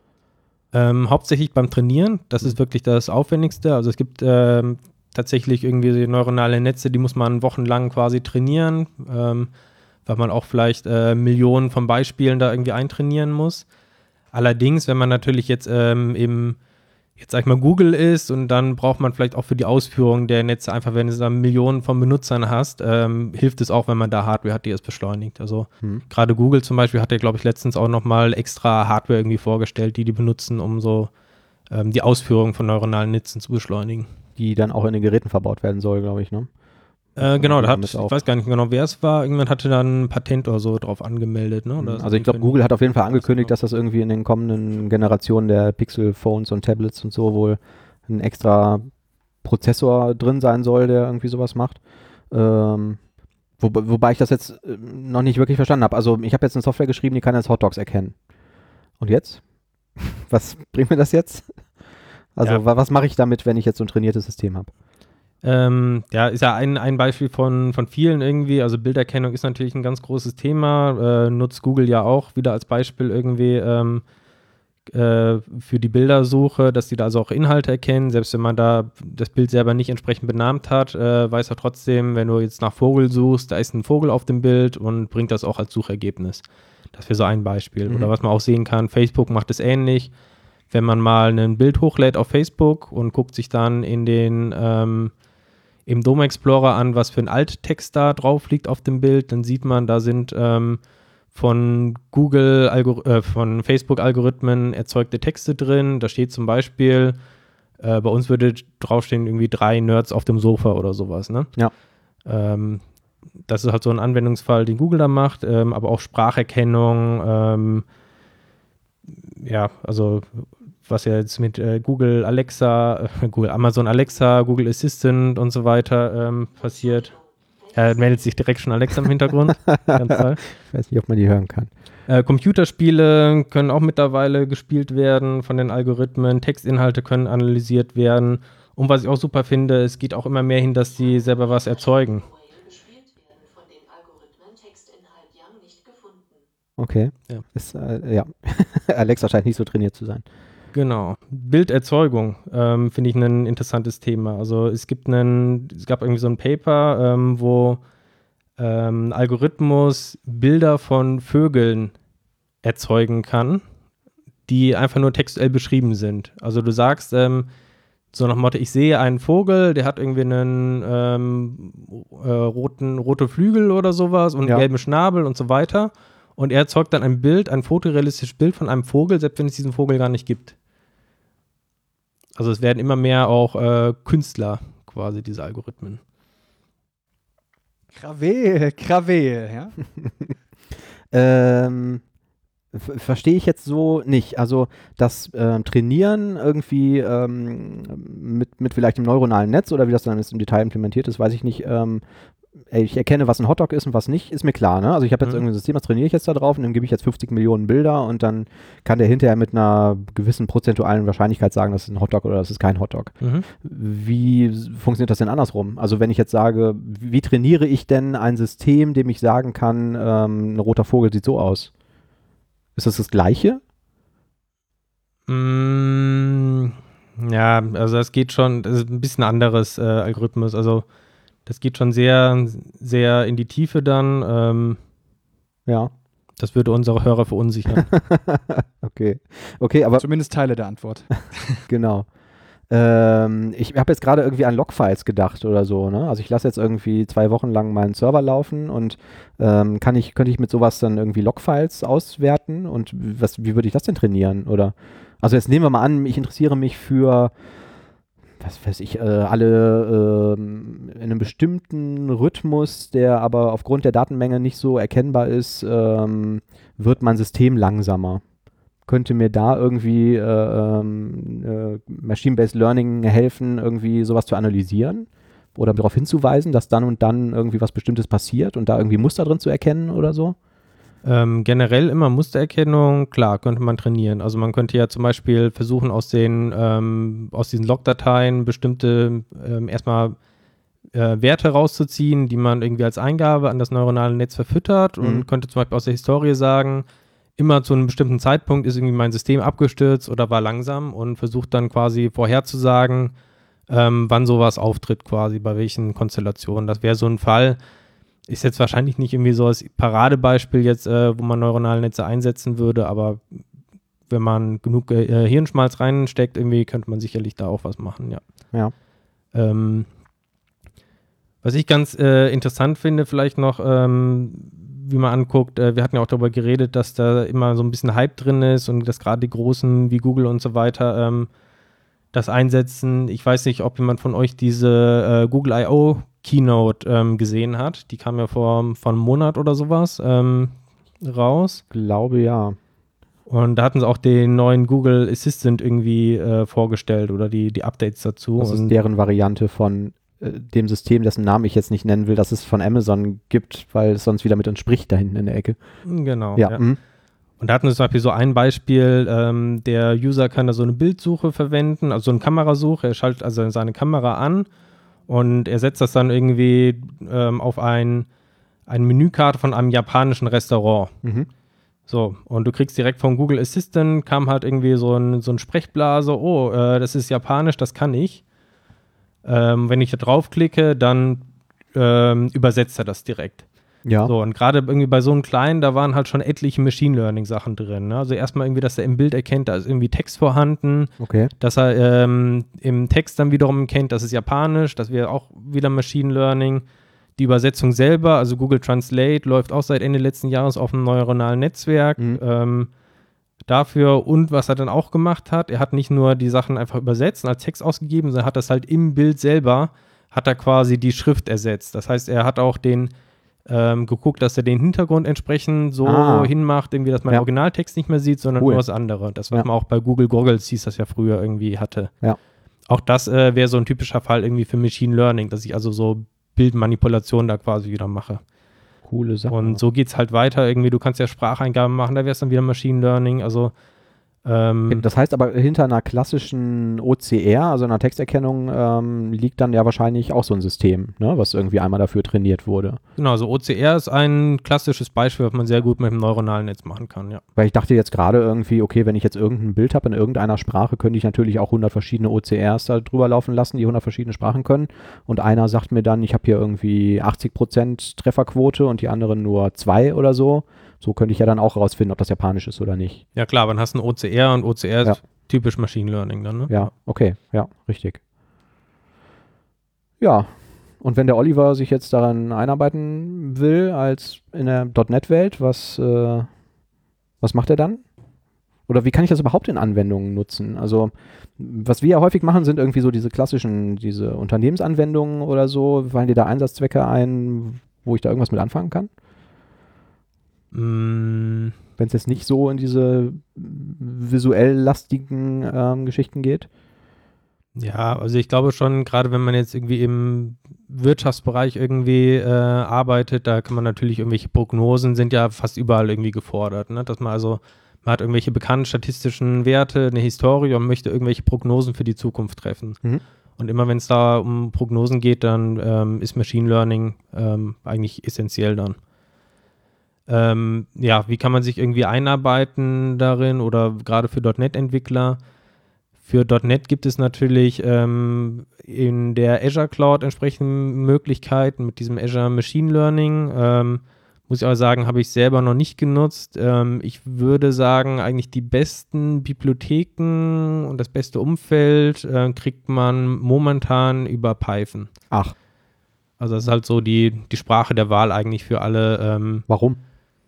B: Ähm, hauptsächlich beim Trainieren, das ist wirklich das Aufwendigste. Also es gibt ähm, tatsächlich irgendwie neuronale Netze, die muss man wochenlang quasi trainieren, ähm, weil man auch vielleicht äh, Millionen von Beispielen da irgendwie eintrainieren muss. Allerdings, wenn man natürlich jetzt ähm, im jetzt sag ich mal Google ist und dann braucht man vielleicht auch für die Ausführung der Netze einfach, wenn du da Millionen von Benutzern hast, ähm, hilft es auch, wenn man da Hardware hat, die es beschleunigt. Also hm. gerade Google zum Beispiel hat ja, glaube ich, letztens auch nochmal extra Hardware irgendwie vorgestellt, die die benutzen, um so ähm, die Ausführung von neuronalen Netzen zu beschleunigen.
C: Die dann auch in den Geräten verbaut werden soll, glaube ich, ne?
B: Äh, genau, da hat, ich weiß gar nicht genau, wer es war. Irgendwann hatte dann ein Patent oder so drauf angemeldet. Ne?
C: Oder also ich glaube, Google hat auf jeden Fall angekündigt, dass das irgendwie in den kommenden Generationen der Pixel-Phones und Tablets und so wohl ein extra Prozessor drin sein soll, der irgendwie sowas macht. Ähm, wo, wobei ich das jetzt äh, noch nicht wirklich verstanden habe. Also ich habe jetzt eine Software geschrieben, die kann jetzt Hotdogs erkennen. Und jetzt? Was bringt mir das jetzt? Also ja. was mache ich damit, wenn ich jetzt so ein trainiertes System habe?
B: Ähm, ja, ist ja ein, ein Beispiel von, von vielen irgendwie. Also Bilderkennung ist natürlich ein ganz großes Thema. Äh, nutzt Google ja auch wieder als Beispiel irgendwie ähm, äh, für die Bildersuche, dass die da also auch Inhalte erkennen. Selbst wenn man da das Bild selber nicht entsprechend benannt hat, äh, weiß er trotzdem, wenn du jetzt nach Vogel suchst, da ist ein Vogel auf dem Bild und bringt das auch als Suchergebnis. Das wäre so ein Beispiel. Mhm. Oder was man auch sehen kann, Facebook macht es ähnlich. Wenn man mal ein Bild hochlädt auf Facebook und guckt sich dann in den ähm, im Dome Explorer an, was für ein Alttext da drauf liegt auf dem Bild, dann sieht man, da sind ähm, von Google, Algor äh, von Facebook-Algorithmen erzeugte Texte drin. Da steht zum Beispiel, äh, bei uns würde draufstehen irgendwie drei Nerds auf dem Sofa oder sowas. Ne?
C: Ja.
B: Ähm, das ist halt so ein Anwendungsfall, den Google da macht, ähm, aber auch Spracherkennung, ähm, ja, also was ja jetzt mit äh, Google Alexa, äh, Google Amazon Alexa, Google Assistant und so weiter ähm, passiert. Ja, meldet sich direkt schon Alexa im Hintergrund.
C: Ganz toll. Ich weiß nicht, ob man die hören kann.
B: Äh, Computerspiele können auch mittlerweile gespielt werden von den Algorithmen. Textinhalte können analysiert werden. Und was ich auch super finde, es geht auch immer mehr hin, dass die selber was erzeugen.
C: Okay. Ja. Ist, äh, ja. Alexa scheint nicht so trainiert zu sein.
B: Genau. Bilderzeugung ähm, finde ich ein interessantes Thema. Also es gibt einen, es gab irgendwie so ein Paper, ähm, wo ähm, ein Algorithmus Bilder von Vögeln erzeugen kann, die einfach nur textuell beschrieben sind. Also du sagst, ähm, so nach Motto, ich sehe einen Vogel, der hat irgendwie einen ähm, äh, roten, rote Flügel oder sowas und ja. einen gelben Schnabel und so weiter. Und er erzeugt dann ein Bild, ein fotorealistisches Bild von einem Vogel, selbst wenn es diesen Vogel gar nicht gibt. Also es werden immer mehr auch äh, Künstler quasi, diese Algorithmen.
C: Krawel, Krawel, ja. ähm, verstehe ich jetzt so nicht. Also das äh, Trainieren irgendwie ähm, mit, mit vielleicht dem neuronalen Netz oder wie das dann im Detail implementiert ist, weiß ich nicht, ähm, ich erkenne, was ein Hotdog ist und was nicht, ist mir klar. Ne? Also ich habe jetzt mhm. irgendwie ein System, das trainiere ich jetzt da drauf und dann gebe ich jetzt 50 Millionen Bilder und dann kann der hinterher mit einer gewissen prozentualen Wahrscheinlichkeit sagen, das ist ein Hotdog oder das ist kein Hotdog. Mhm. Wie funktioniert das denn andersrum? Also wenn ich jetzt sage, wie trainiere ich denn ein System, dem ich sagen kann, ähm, ein roter Vogel sieht so aus? Ist das das Gleiche?
B: Mm, ja, also es geht schon, das ist ein bisschen anderes äh, Algorithmus. Also das geht schon sehr, sehr in die Tiefe dann. Ähm,
C: Ja.
B: das würde unsere Hörer verunsichern.
C: okay. Okay, aber
A: Zumindest Teile der Antwort.
C: genau. Ähm, ich habe jetzt gerade irgendwie an Logfiles gedacht oder so. Ne? Also ich lasse jetzt irgendwie zwei Wochen lang meinen Server laufen und ähm, kann ich, könnte ich mit sowas dann irgendwie Logfiles auswerten und was, wie würde ich das denn trainieren? Oder also jetzt nehmen wir mal an, ich interessiere mich für was weiß ich, äh, alle ähm, in einem bestimmten Rhythmus, der aber aufgrund der Datenmenge nicht so erkennbar ist, ähm, wird mein System langsamer. Könnte mir da irgendwie äh, ähm, äh, Machine-Based Learning helfen, irgendwie sowas zu analysieren? Oder darauf hinzuweisen, dass dann und dann irgendwie was Bestimmtes passiert und da irgendwie Muster drin zu erkennen oder so?
B: Ähm, generell immer Mustererkennung, klar, könnte man trainieren. Also man könnte ja zum Beispiel versuchen, aus den ähm, aus diesen Logdateien bestimmte ähm, erstmal äh, Werte rauszuziehen, die man irgendwie als Eingabe an das neuronale Netz verfüttert
C: Mhm.
B: und könnte zum Beispiel aus der Historie sagen, immer zu einem bestimmten Zeitpunkt ist irgendwie mein System abgestürzt oder war langsam und versucht dann quasi vorherzusagen, ähm, wann sowas auftritt quasi, bei welchen Konstellationen. Das wäre so ein Fall, ist jetzt wahrscheinlich nicht irgendwie so als Paradebeispiel jetzt, äh, wo man neuronale Netze einsetzen würde, aber wenn man genug äh, Hirnschmalz reinsteckt, irgendwie könnte man sicherlich da auch was machen, ja.
C: Ja.
B: Ähm, was ich ganz äh, interessant finde, vielleicht noch, ähm, wie man anguckt, äh, wir hatten ja auch darüber geredet, dass da immer so ein bisschen Hype drin ist und dass gerade die Großen wie Google und so weiter ähm, das einsetzen. Ich weiß nicht, ob jemand von euch diese äh, Google I.O. Keynote ähm, gesehen hat. Die kam ja vor, vor einem Monat oder sowas ähm, raus.
C: Glaube ja.
B: Und da hatten sie auch den neuen Google Assistant irgendwie äh, vorgestellt oder die, die Updates dazu.
C: Das ist deren Variante von äh, dem System, dessen Namen ich jetzt nicht nennen will, dass es von Amazon gibt, weil es sonst wieder mit uns spricht da hinten in der Ecke.
B: Genau.
C: Ja.
B: ja.
C: mhm.
B: Und da hatten wir zum Beispiel so ein Beispiel, ähm, der User kann da so eine Bildsuche verwenden, also so eine Kamerasuche, er schaltet also seine Kamera an und er setzt das dann irgendwie ähm, auf ein, eine Menükarte von einem japanischen Restaurant.
C: Mhm.
B: So, und du kriegst direkt vom Google Assistant, kam halt irgendwie so ein, so ein Sprechblase, oh, äh, das ist japanisch, das kann ich. Ähm, wenn ich da draufklicke, dann ähm, übersetzt er das direkt.
C: Ja.
B: So, und gerade irgendwie bei so einem kleinen, da waren halt schon etliche Machine Learning Sachen drin. Ne? Also erstmal irgendwie, dass er im Bild erkennt, da ist irgendwie Text vorhanden,
C: Okay.
B: dass er ähm, im Text dann wiederum erkennt, das ist Japanisch, das wäre auch wieder Machine Learning. Die Übersetzung selber, also Google Translate, läuft auch seit Ende letzten Jahres auf einem neuronalen Netzwerk.
C: Mhm.
B: Ähm, dafür und was er dann auch gemacht hat, er hat nicht nur die Sachen einfach übersetzt und als Text ausgegeben, sondern hat das halt im Bild selber, hat er quasi die Schrift ersetzt. Das heißt, er hat auch den ähm, geguckt, dass er den Hintergrund entsprechend so
C: Ah.
B: hinmacht, irgendwie, dass man
C: Ja.
B: den Originaltext nicht mehr sieht, sondern
C: Cool.
B: nur das andere. Das, was
C: Ja.
B: man auch bei Google Goggles hieß, das ja früher irgendwie hatte.
C: Ja.
B: Auch das äh, wäre so ein typischer Fall irgendwie für Machine Learning, dass ich also so Bildmanipulation da quasi wieder mache.
C: Coole Sache.
B: Und so geht es halt weiter. Irgendwie, du kannst ja Spracheingaben machen, da wäre es dann wieder Machine Learning. Also ähm,
C: Das heißt aber, hinter einer klassischen OCR, also einer Texterkennung, ähm, liegt dann ja wahrscheinlich auch so ein System, ne, was irgendwie einmal dafür trainiert wurde.
B: genau, also OCR ist ein klassisches Beispiel, was man sehr gut mit dem neuronalen Netz machen kann, ja.
C: Weil ich dachte jetzt gerade irgendwie, okay, wenn ich jetzt irgendein Bild habe in irgendeiner Sprache, könnte ich natürlich auch 100 verschiedene OCRs da drüber laufen lassen, die 100 verschiedene Sprachen können. Und einer sagt mir dann, ich habe hier irgendwie 80% Trefferquote und die anderen nur zwei oder so. So könnte ich ja dann auch rausfinden, ob das japanisch ist oder nicht.
B: Ja klar, aber dann hast du ein OCR und OCR ist
C: Ja.
B: typisch Machine Learning dann, ne?
C: Ja, okay, ja, richtig. Ja, und wenn der Oliver sich jetzt daran einarbeiten will, als in der .NET-Welt, was, äh, was macht er dann? Oder wie kann ich das überhaupt in Anwendungen nutzen? Also, was wir ja häufig machen, sind irgendwie so diese klassischen, diese Unternehmensanwendungen oder so. Fallen dir da Einsatzzwecke ein, wo ich da irgendwas mit anfangen kann?
B: Mm,
C: Wenn es jetzt nicht so in diese visuell lastigen ähm, Geschichten geht?
B: Ja, also ich glaube schon, gerade wenn man jetzt irgendwie im Wirtschaftsbereich irgendwie äh, arbeitet, da kann man natürlich irgendwelche Prognosen sind ja fast überall irgendwie gefordert, ne? dass man also man hat irgendwelche bekannten statistischen Werte, eine Historie und möchte irgendwelche Prognosen für die Zukunft treffen.
C: Mhm.
B: Und immer wenn es da um Prognosen geht, dann ähm, ist Machine Learning ähm, eigentlich essentiell dann. Ähm, ja, wie kann man sich irgendwie einarbeiten darin oder gerade für .NET-Entwickler? Für .NET gibt es natürlich ähm, in der Azure Cloud entsprechende Möglichkeiten mit diesem Azure Machine Learning. Ähm, muss ich aber sagen, habe ich selber noch nicht genutzt. Ähm, ich würde sagen, eigentlich die besten Bibliotheken und das beste Umfeld äh, kriegt man momentan über Python.
C: Ach.
B: Also das ist halt so die, die Sprache der Wahl eigentlich für alle. Ähm,
C: Warum?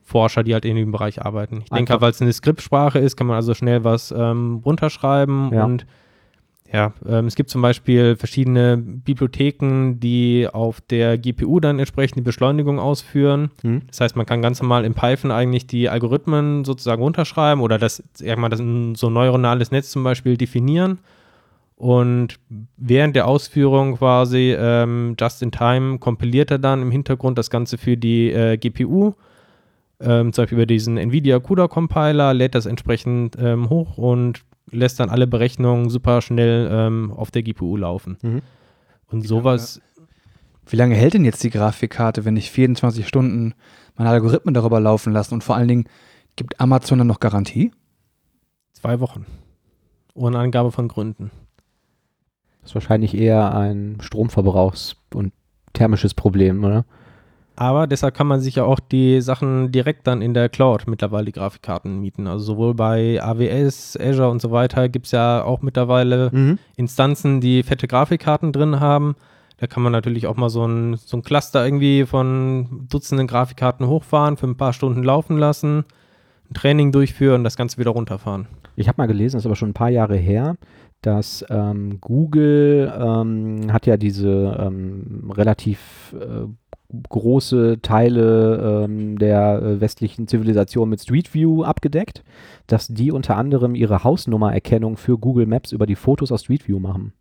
B: Forscher, die halt in dem Bereich arbeiten. Ich denke, weil es eine Skriptsprache ist, kann man also schnell was ähm, runterschreiben
C: ja.
B: und ja, ähm, es gibt zum Beispiel verschiedene Bibliotheken, die auf der GPU dann entsprechend die Beschleunigung ausführen.
C: Hm.
B: Das heißt, man kann ganz normal in Python eigentlich die Algorithmen sozusagen runterschreiben oder das, mal, das so ein neuronales Netz zum Beispiel definieren und während der Ausführung quasi ähm, just in time kompiliert er dann im Hintergrund das Ganze für die äh, GPU ähm, zum Beispiel über diesen NVIDIA CUDA Compiler, lädt das entsprechend ähm, hoch und lässt dann alle Berechnungen super schnell ähm, auf der GPU laufen.
C: Mhm.
B: Und
A: Wie
B: sowas.
A: Wie lange hält denn jetzt die Grafikkarte, wenn ich 24 Stunden meine Algorithmen darüber laufen lasse? Und vor allen Dingen, gibt Amazon dann noch Garantie?
B: Zwei Wochen. Ohne Angabe von Gründen.
C: Das ist wahrscheinlich eher ein Stromverbrauchs- und thermisches Problem, oder?
B: Aber deshalb kann man sich ja auch die Sachen direkt dann in der Cloud mittlerweile die Grafikkarten mieten. Also sowohl bei AWS, Azure und so weiter gibt es ja auch mittlerweile
C: Mhm.
B: Instanzen, die fette Grafikkarten drin haben. Da kann man natürlich auch mal so ein, so ein Cluster irgendwie von Dutzenden Grafikkarten hochfahren, für ein paar Stunden laufen lassen, ein Training durchführen und das Ganze wieder runterfahren.
C: Ich habe mal gelesen, das ist aber schon ein paar Jahre her, dass ähm, Google ähm, hat ja diese ähm, relativ äh, große Teile ähm, der äh, westlichen Zivilisation mit Street View abgedeckt, dass die unter anderem ihre Hausnummererkennung für Google Maps über die Fotos aus Street View machen.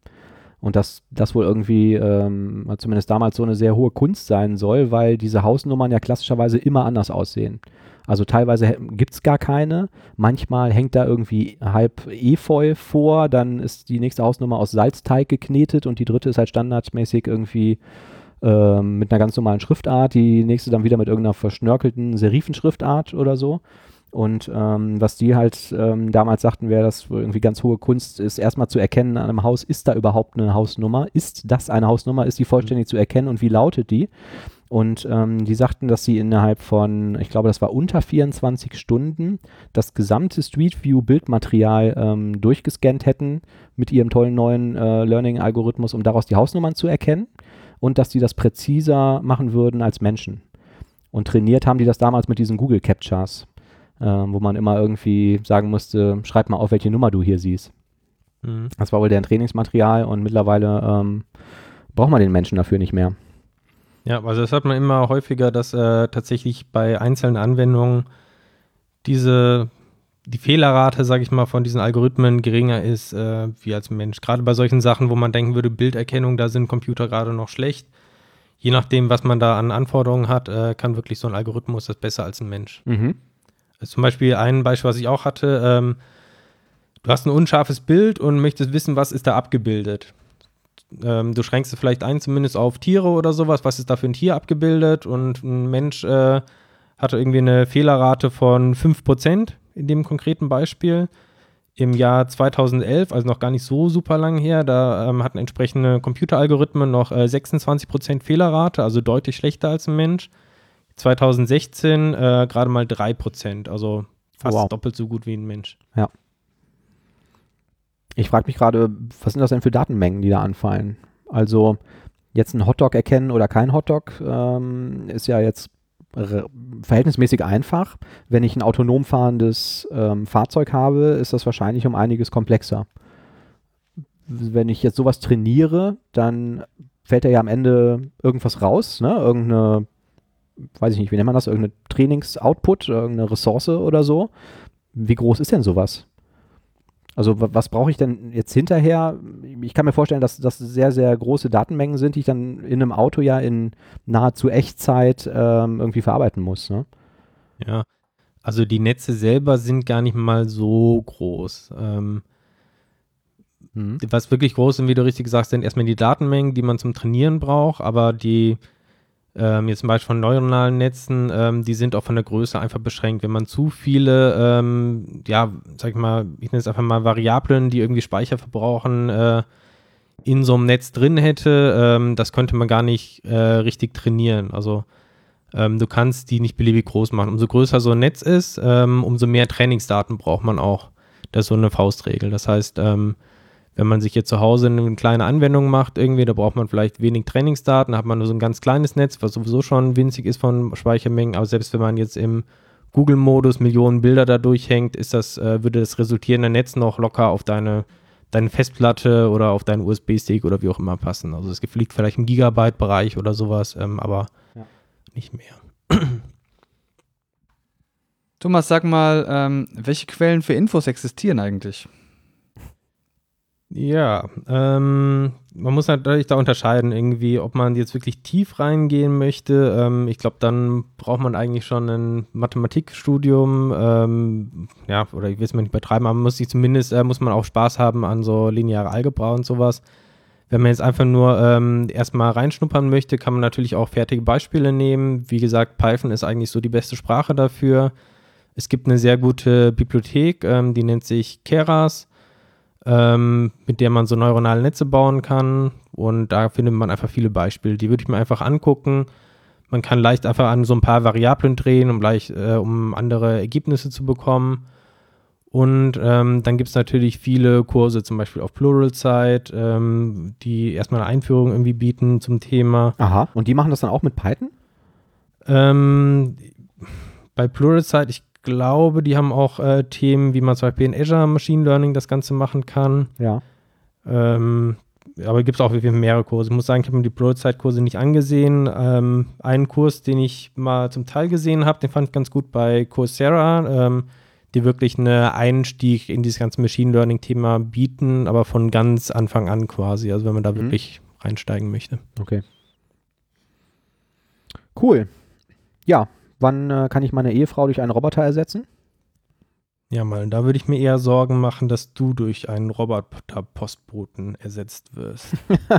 C: Und dass das wohl irgendwie ähm, zumindest damals so eine sehr hohe Kunst sein soll, weil diese Hausnummern ja klassischerweise immer anders aussehen. Also teilweise gibt es gar keine. Manchmal hängt da irgendwie halb Efeu vor, dann ist die nächste Hausnummer aus Salzteig geknetet und die dritte ist halt standardmäßig irgendwie ähm, mit einer ganz normalen Schriftart, die nächste dann wieder mit irgendeiner verschnörkelten Serifenschriftart oder so. Und ähm, was die halt ähm, damals sagten, wäre das irgendwie ganz hohe Kunst, ist erstmal zu erkennen an einem Haus, ist da überhaupt eine Hausnummer? Ist das eine Hausnummer? Ist die vollständig zu erkennen und wie lautet die? Und ähm, die sagten, dass sie innerhalb von, ich glaube, das war unter 24 Stunden, das gesamte Street View Bildmaterial ähm, durchgescannt hätten mit ihrem tollen neuen äh, Learning-Algorithmus, um daraus die Hausnummern zu erkennen und dass die das präziser machen würden als Menschen. Und trainiert haben die das damals mit diesen Google Captchas, äh, wo man immer irgendwie sagen musste, schreib mal auf, welche Nummer du hier siehst.
B: Mhm.
C: Das war wohl deren Trainingsmaterial und mittlerweile ähm, braucht man den Menschen dafür nicht mehr.
B: Ja, also das hat man immer häufiger, dass äh, tatsächlich bei einzelnen Anwendungen diese die Fehlerrate, sage ich mal, von diesen Algorithmen geringer ist äh, wie als Mensch. Gerade bei solchen Sachen, wo man denken würde, Bilderkennung, da sind Computer gerade noch schlecht. Je nachdem, was man da an Anforderungen hat, äh, kann wirklich so ein Algorithmus das besser als ein Mensch.
C: Mhm.
B: Also zum Beispiel ein Beispiel, was ich auch hatte, ähm, du hast ein unscharfes Bild und möchtest wissen, was ist da abgebildet. Ähm, du schränkst es vielleicht ein, zumindest auf Tiere oder sowas, was ist da für ein Tier abgebildet und ein Mensch äh, hatte irgendwie eine Fehlerrate von 5% in dem konkreten Beispiel. Im Jahr 2011, also noch gar nicht so super lang her, da ähm, hatten entsprechende Computeralgorithmen noch äh, 26% Fehlerrate, also deutlich schlechter als ein Mensch. 2016 äh, gerade mal 3%, also fast
C: Wow.
B: doppelt so gut wie ein Mensch.
C: Ich frage mich gerade, was sind das denn für Datenmengen, die da anfallen? Also jetzt ein Hotdog erkennen oder kein Hotdog ähm, ist ja jetzt verhältnismäßig einfach. Wenn ich ein autonom fahrendes ähm, Fahrzeug habe, ist das wahrscheinlich um einiges komplexer. Wenn ich jetzt sowas trainiere, dann fällt da ja am Ende irgendwas raus, ne? Irgendeine, weiß ich nicht, wie nennt man das? Irgendeine Trainings-Output, irgendeine Ressource oder so. Wie groß ist denn sowas? Also wa- was brauche ich denn jetzt hinterher? Ich kann mir vorstellen, dass das sehr, sehr große Datenmengen sind, die ich dann in einem Auto ja in nahezu Echtzeit ähm, irgendwie verarbeiten muss. Ne?
B: Ja, also die Netze selber sind gar nicht mal so groß. Ähm,
C: Mhm.
B: was wirklich groß sind, wie du richtig sagst, sind erstmal die Datenmengen, die man zum Trainieren braucht, aber die ähm, jetzt zum Beispiel von neuronalen Netzen, ähm, die sind auch von der Größe einfach beschränkt. Wenn man zu viele, ähm, ja, sag ich mal, ich nenne es einfach mal Variablen, die irgendwie Speicher verbrauchen, äh, in so einem Netz drin hätte, ähm, das könnte man gar nicht äh, richtig trainieren. Also ähm, du kannst die nicht beliebig groß machen. Umso größer so ein Netz ist, ähm, umso mehr Trainingsdaten braucht man auch. Das ist so eine Faustregel. Das heißt, wenn man sich jetzt zu Hause eine kleine Anwendung macht, irgendwie, da braucht man vielleicht wenig Trainingsdaten, da hat man nur so ein ganz kleines Netz, was sowieso schon winzig ist von Speichermengen, aber selbst wenn man jetzt im Google-Modus Millionen Bilder da durchhängt, ist das, äh, würde das resultierende Netz noch locker auf deine, deine Festplatte oder auf deinen USB-Stick oder wie auch immer passen. Also es liegt vielleicht im Gigabyte-Bereich oder sowas, ähm, aber ja. nicht mehr.
A: Thomas, sag mal, ähm, welche Quellen für Infos existieren eigentlich?
B: Ja, ähm, man muss natürlich da unterscheiden, irgendwie, ob man jetzt wirklich tief reingehen möchte. Ähm, ich glaube, dann braucht man eigentlich schon ein Mathematikstudium. Ähm, ja, oder ich will es mal nicht übertreiben, aber muss sich zumindest, äh, muss man auch Spaß haben an so lineare Algebra und sowas. Wenn man jetzt einfach nur ähm, erstmal reinschnuppern möchte, kann man natürlich auch fertige Beispiele nehmen. Wie gesagt, Python ist eigentlich so die beste Sprache dafür. Es gibt eine sehr gute Bibliothek, ähm, die nennt sich Keras ähm, mit der man so neuronale Netze bauen kann. Und da findet man einfach viele Beispiele. Die würde ich mir einfach angucken. Man kann leicht einfach an so ein paar Variablen drehen, um, gleich, äh, um andere Ergebnisse zu bekommen. Und ähm, dann gibt es natürlich viele Kurse, zum Beispiel auf Pluralsight, ähm, die erstmal eine Einführung irgendwie bieten zum Thema.
C: Aha, und die machen das dann auch mit Python?
B: Ähm, bei Pluralsight, ich glaube, die haben auch äh, Themen, wie man zum Beispiel in Azure Machine Learning das Ganze machen kann.
C: Ja.
B: Ähm, aber gibt es auch mehrere Kurse. Ich muss sagen, ich habe mir die Broadside-Kurse nicht angesehen. Ähm, einen Kurs, den ich mal zum Teil gesehen habe, den fand ich ganz gut bei Coursera, ähm, die wirklich einen Einstieg in dieses ganze Machine Learning-Thema bieten, aber von ganz Anfang an quasi. Also wenn man da mhm. wirklich reinsteigen möchte.
C: Okay. Cool. Ja, Wann äh, kann ich meine Ehefrau durch einen Roboter ersetzen?
B: Ja, mal, da würde ich mir eher Sorgen machen, dass du durch einen Roboter-Postboten ersetzt wirst.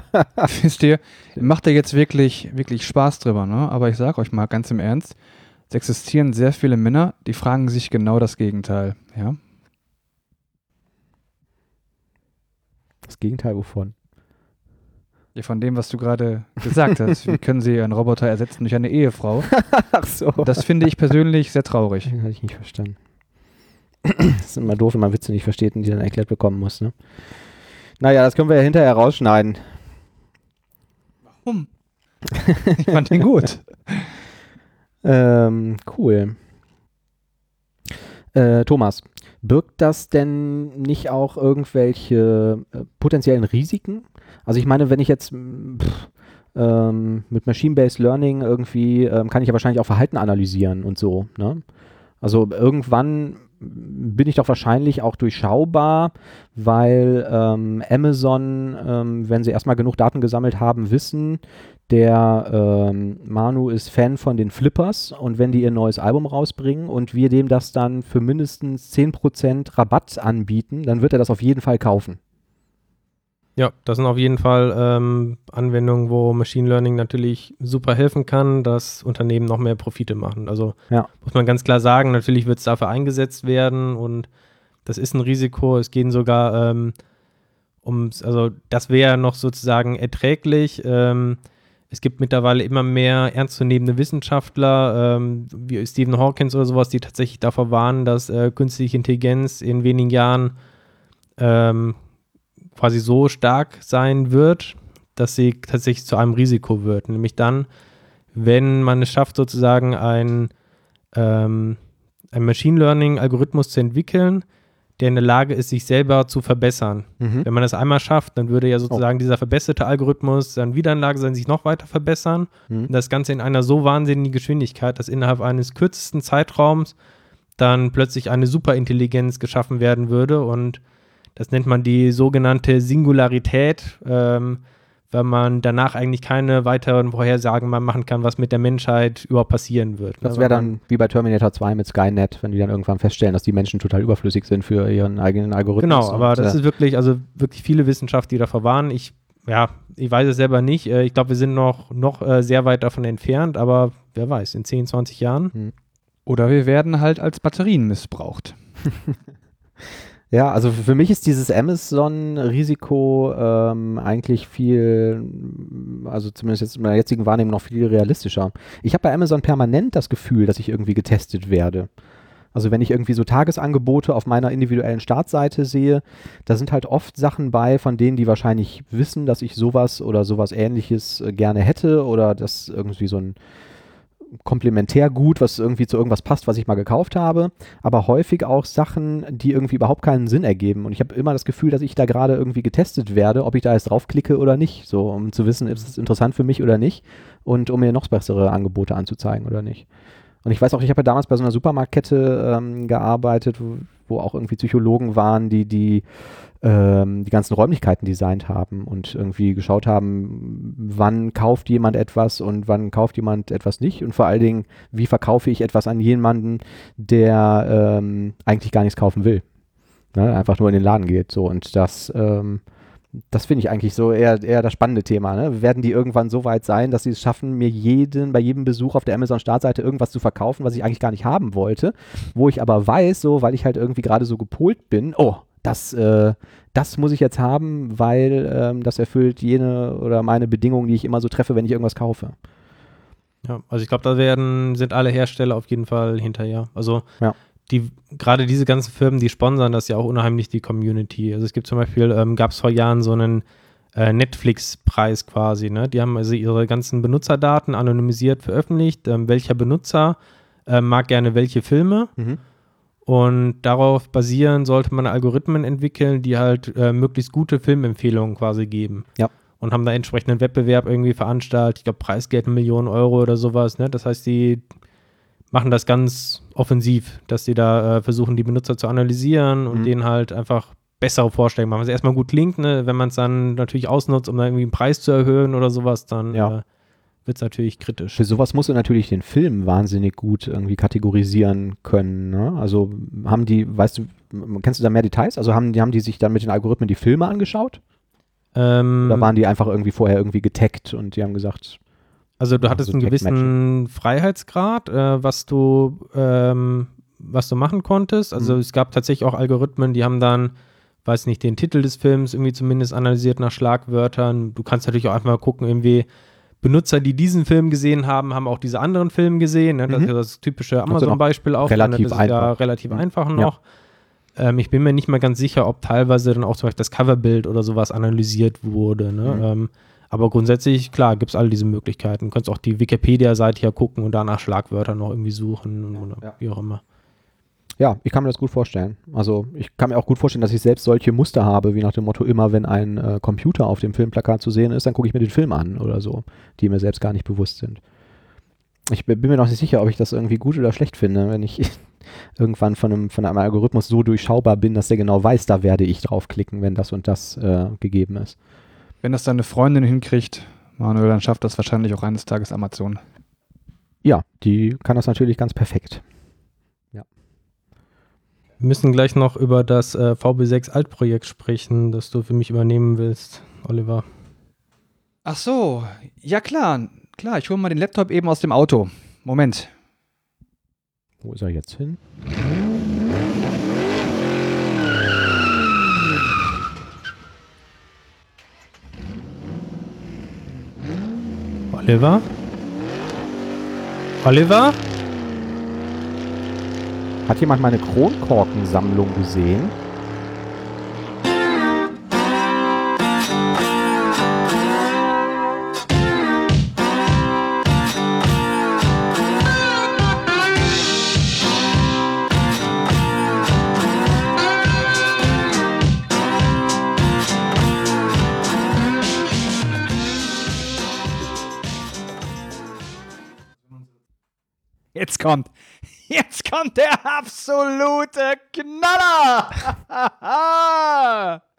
A: Wisst ihr, macht ihr jetzt wirklich, wirklich Spaß drüber, ne? Aber ich sage euch mal ganz im Ernst, es existieren sehr viele Männer, die fragen sich genau das Gegenteil, ja?
C: Das Gegenteil wovon?
A: Ja, von dem, was du gerade gesagt hast. Wie können sie einen Roboter ersetzen durch eine Ehefrau?
C: Ach so.
A: Das finde ich persönlich sehr traurig.
C: Habe ich nicht verstanden. Das ist immer doof, wenn man Witze nicht versteht und die dann erklärt bekommen muss, ne? Naja, das können wir ja hinterher rausschneiden.
A: Warum? ich fand den gut.
C: ähm, cool. Äh, Thomas, birgt das denn nicht auch irgendwelche äh, potenziellen Risiken? Also ich meine, wenn ich jetzt pff, ähm, mit Machine-Based Learning irgendwie, ähm, kann ich ja wahrscheinlich auch Verhalten analysieren und so. Ne? Also irgendwann bin ich doch wahrscheinlich auch durchschaubar, weil ähm, Amazon, ähm, wenn sie erstmal genug Daten gesammelt haben, wissen, der ähm, Manu ist Fan von den Flippers und wenn die ihr neues Album rausbringen und wir dem das dann für mindestens 10% Rabatt anbieten, dann wird er das auf jeden Fall kaufen.
B: Ja, das sind auf jeden Fall ähm, Anwendungen, wo Machine Learning natürlich super helfen kann, dass Unternehmen noch mehr Profite machen. Also ja. muss man ganz klar sagen, natürlich wird es dafür eingesetzt werden und das ist ein Risiko. Es gehen sogar ähm, um, also das wäre noch sozusagen erträglich. Ähm, es gibt mittlerweile immer mehr ernstzunehmende Wissenschaftler, ähm, wie Stephen Hawkins oder sowas, die tatsächlich davor warnen, dass äh, künstliche Intelligenz in wenigen Jahren ähm, quasi so stark sein wird, dass sie tatsächlich zu einem Risiko wird. Nämlich dann, wenn man es schafft, sozusagen ein, ähm, ein Machine Learning-Algorithmus zu entwickeln, der in der Lage ist, sich selber zu verbessern. Mhm. Wenn man das einmal schafft, dann würde ja sozusagen oh. dieser verbesserte Algorithmus dann wieder in der Lage sein, sich noch weiter verbessern. Mhm. Und das Ganze in einer so wahnsinnigen Geschwindigkeit, dass innerhalb eines kürzesten Zeitraums dann plötzlich eine Superintelligenz geschaffen werden würde und das nennt man die sogenannte Singularität, ähm, weil man danach eigentlich keine weiteren Vorhersagen mehr machen kann, was mit der Menschheit überhaupt passieren wird.
C: Das wäre dann wie bei Terminator 2 mit Skynet, wenn die dann irgendwann feststellen, dass die Menschen total überflüssig sind für ihren eigenen Algorithmus.
B: Genau, aber und, das äh, ist wirklich, also wirklich viele Wissenschaftler, die davor warnen. Ich ja, ich weiß es selber nicht. Äh, ich glaube, wir sind noch, noch äh, sehr weit davon entfernt, aber wer weiß, in 10, 20 Jahren.
A: Hm. Oder wir werden halt als Batterien missbraucht.
C: Ja, also für mich ist dieses Amazon-Risiko ähm, eigentlich viel, also zumindest jetzt in meiner jetzigen Wahrnehmung noch viel realistischer. Ich habe bei Amazon permanent das Gefühl, dass ich irgendwie getestet werde. Also wenn ich irgendwie so Tagesangebote auf meiner individuellen Startseite sehe, da sind halt oft Sachen bei, von denen die wahrscheinlich wissen, dass ich sowas oder sowas ähnliches äh, gerne hätte oder dass irgendwie so ein Komplementärgut, was irgendwie zu irgendwas passt, was ich mal gekauft habe, aber häufig auch Sachen, die irgendwie überhaupt keinen Sinn ergeben. Und ich habe immer das Gefühl, dass ich da gerade irgendwie getestet werde, ob ich da jetzt draufklicke oder nicht, so um zu wissen, ist es interessant für mich oder nicht und um mir noch bessere Angebote anzuzeigen oder nicht. Und ich weiß auch, ich habe ja damals bei so einer Supermarktkette ähm, gearbeitet, wo, auch irgendwie Psychologen waren, die die ähm, die ganzen Räumlichkeiten designt haben und irgendwie geschaut haben, wann kauft jemand etwas und wann kauft jemand etwas nicht und vor allen Dingen, wie verkaufe ich etwas an jemanden, der ähm, eigentlich gar nichts kaufen will. Ne? Einfach nur in den Laden geht. So und das ähm, das finde ich eigentlich so eher, eher das spannende Thema. Ne? Werden die irgendwann so weit sein, dass sie es schaffen, mir jeden, bei jedem Besuch auf der Amazon-Startseite irgendwas zu verkaufen, was ich eigentlich gar nicht haben wollte, wo ich aber weiß, so, weil ich halt irgendwie gerade so gepolt bin, oh, das, äh, das muss ich jetzt haben, weil ähm, das erfüllt jene oder meine Bedingungen, die ich immer so treffe, wenn ich irgendwas kaufe.
B: Ja, also ich glaube, da werden, sind alle Hersteller auf jeden Fall hinterher. Also
C: ja.
B: Die, gerade diese ganzen Firmen, die sponsern das ja auch unheimlich die Community. Also es gibt zum Beispiel, ähm, gab es vor Jahren so einen äh, Netflix-Preis quasi, ne? Die haben also ihre ganzen Benutzerdaten anonymisiert veröffentlicht, ähm, welcher Benutzer äh, mag gerne welche Filme. Mhm. Und darauf basieren sollte man Algorithmen entwickeln, die halt äh, möglichst gute Filmempfehlungen quasi geben.
C: Ja.
B: Und haben da entsprechenden Wettbewerb irgendwie veranstaltet. Ich glaube, Preisgeld eine Million Euro oder sowas. Ne? Das heißt, die machen das ganz offensiv, dass sie da äh, versuchen, die Benutzer zu analysieren und mhm. denen halt einfach bessere Vorstellungen machen. Was erstmal gut klingt, ne? wenn man es dann natürlich ausnutzt, um da irgendwie einen Preis zu erhöhen oder sowas, dann
C: ja. äh,
B: wird es natürlich kritisch.
C: Für sowas musst du natürlich den Film wahnsinnig gut irgendwie kategorisieren können. Ne? Also haben die, weißt du, kennst du da mehr Details? Also haben die, haben die sich dann mit den Algorithmen die Filme angeschaut?
B: Ähm,
C: Oder waren die einfach irgendwie vorher irgendwie getaggt und die haben gesagt.
B: Also du hattest so einen gewissen Freiheitsgrad, äh, was du ähm, was du machen konntest. Also mhm. es gab tatsächlich auch Algorithmen, die haben dann weiß nicht, den Titel des Films irgendwie zumindest analysiert nach Schlagwörtern. Du kannst natürlich auch einfach mal gucken, irgendwie, Benutzer, die diesen Film gesehen haben, haben auch diese anderen Filme gesehen. Ne? Das mhm. ist ja das typische Amazon-Beispiel auch.
C: Ne? Relativ
B: das ist
C: einfach.
B: ja relativ mhm. einfach noch. Ja. Ähm, ich bin mir nicht mal ganz sicher, ob teilweise dann auch zum Beispiel das Coverbild oder sowas analysiert wurde. Ne? Mhm. Ähm, aber grundsätzlich, klar, gibt es all diese Möglichkeiten. Du kannst auch die Wikipedia-Seite hier gucken und danach Schlagwörter noch irgendwie suchen oder ja. wie auch immer.
C: Ja, ich kann mir das gut vorstellen. Also ich kann mir auch gut vorstellen, dass ich selbst solche Muster habe, wie nach dem Motto, immer wenn ein äh, Computer auf dem Filmplakat zu sehen ist, dann gucke ich mir den Film an oder so, die mir selbst gar nicht bewusst sind. Ich bin mir noch nicht sicher, ob ich das irgendwie gut oder schlecht finde, wenn ich irgendwann von einem, von einem Algorithmus so durchschaubar bin, dass der genau weiß, da werde ich draufklicken, wenn das und das äh, gegeben ist.
A: Wenn das deine Freundin hinkriegt, Manuel, dann schafft das wahrscheinlich auch eines Tages Amazon.
C: Ja, die kann das natürlich ganz perfekt.
B: Wir müssen gleich noch über das äh, VB6 Altprojekt sprechen, das du für mich übernehmen willst, Oliver.
A: Ach so, ja klar, klar, ich hole mal den Laptop eben aus dem Auto. Moment.
C: Wo ist er jetzt hin?
B: Oliver? Oliver?
C: Hat jemand meine Kronkorkensammlung gesehen?
A: Kommt. Jetzt kommt der absolute Knaller!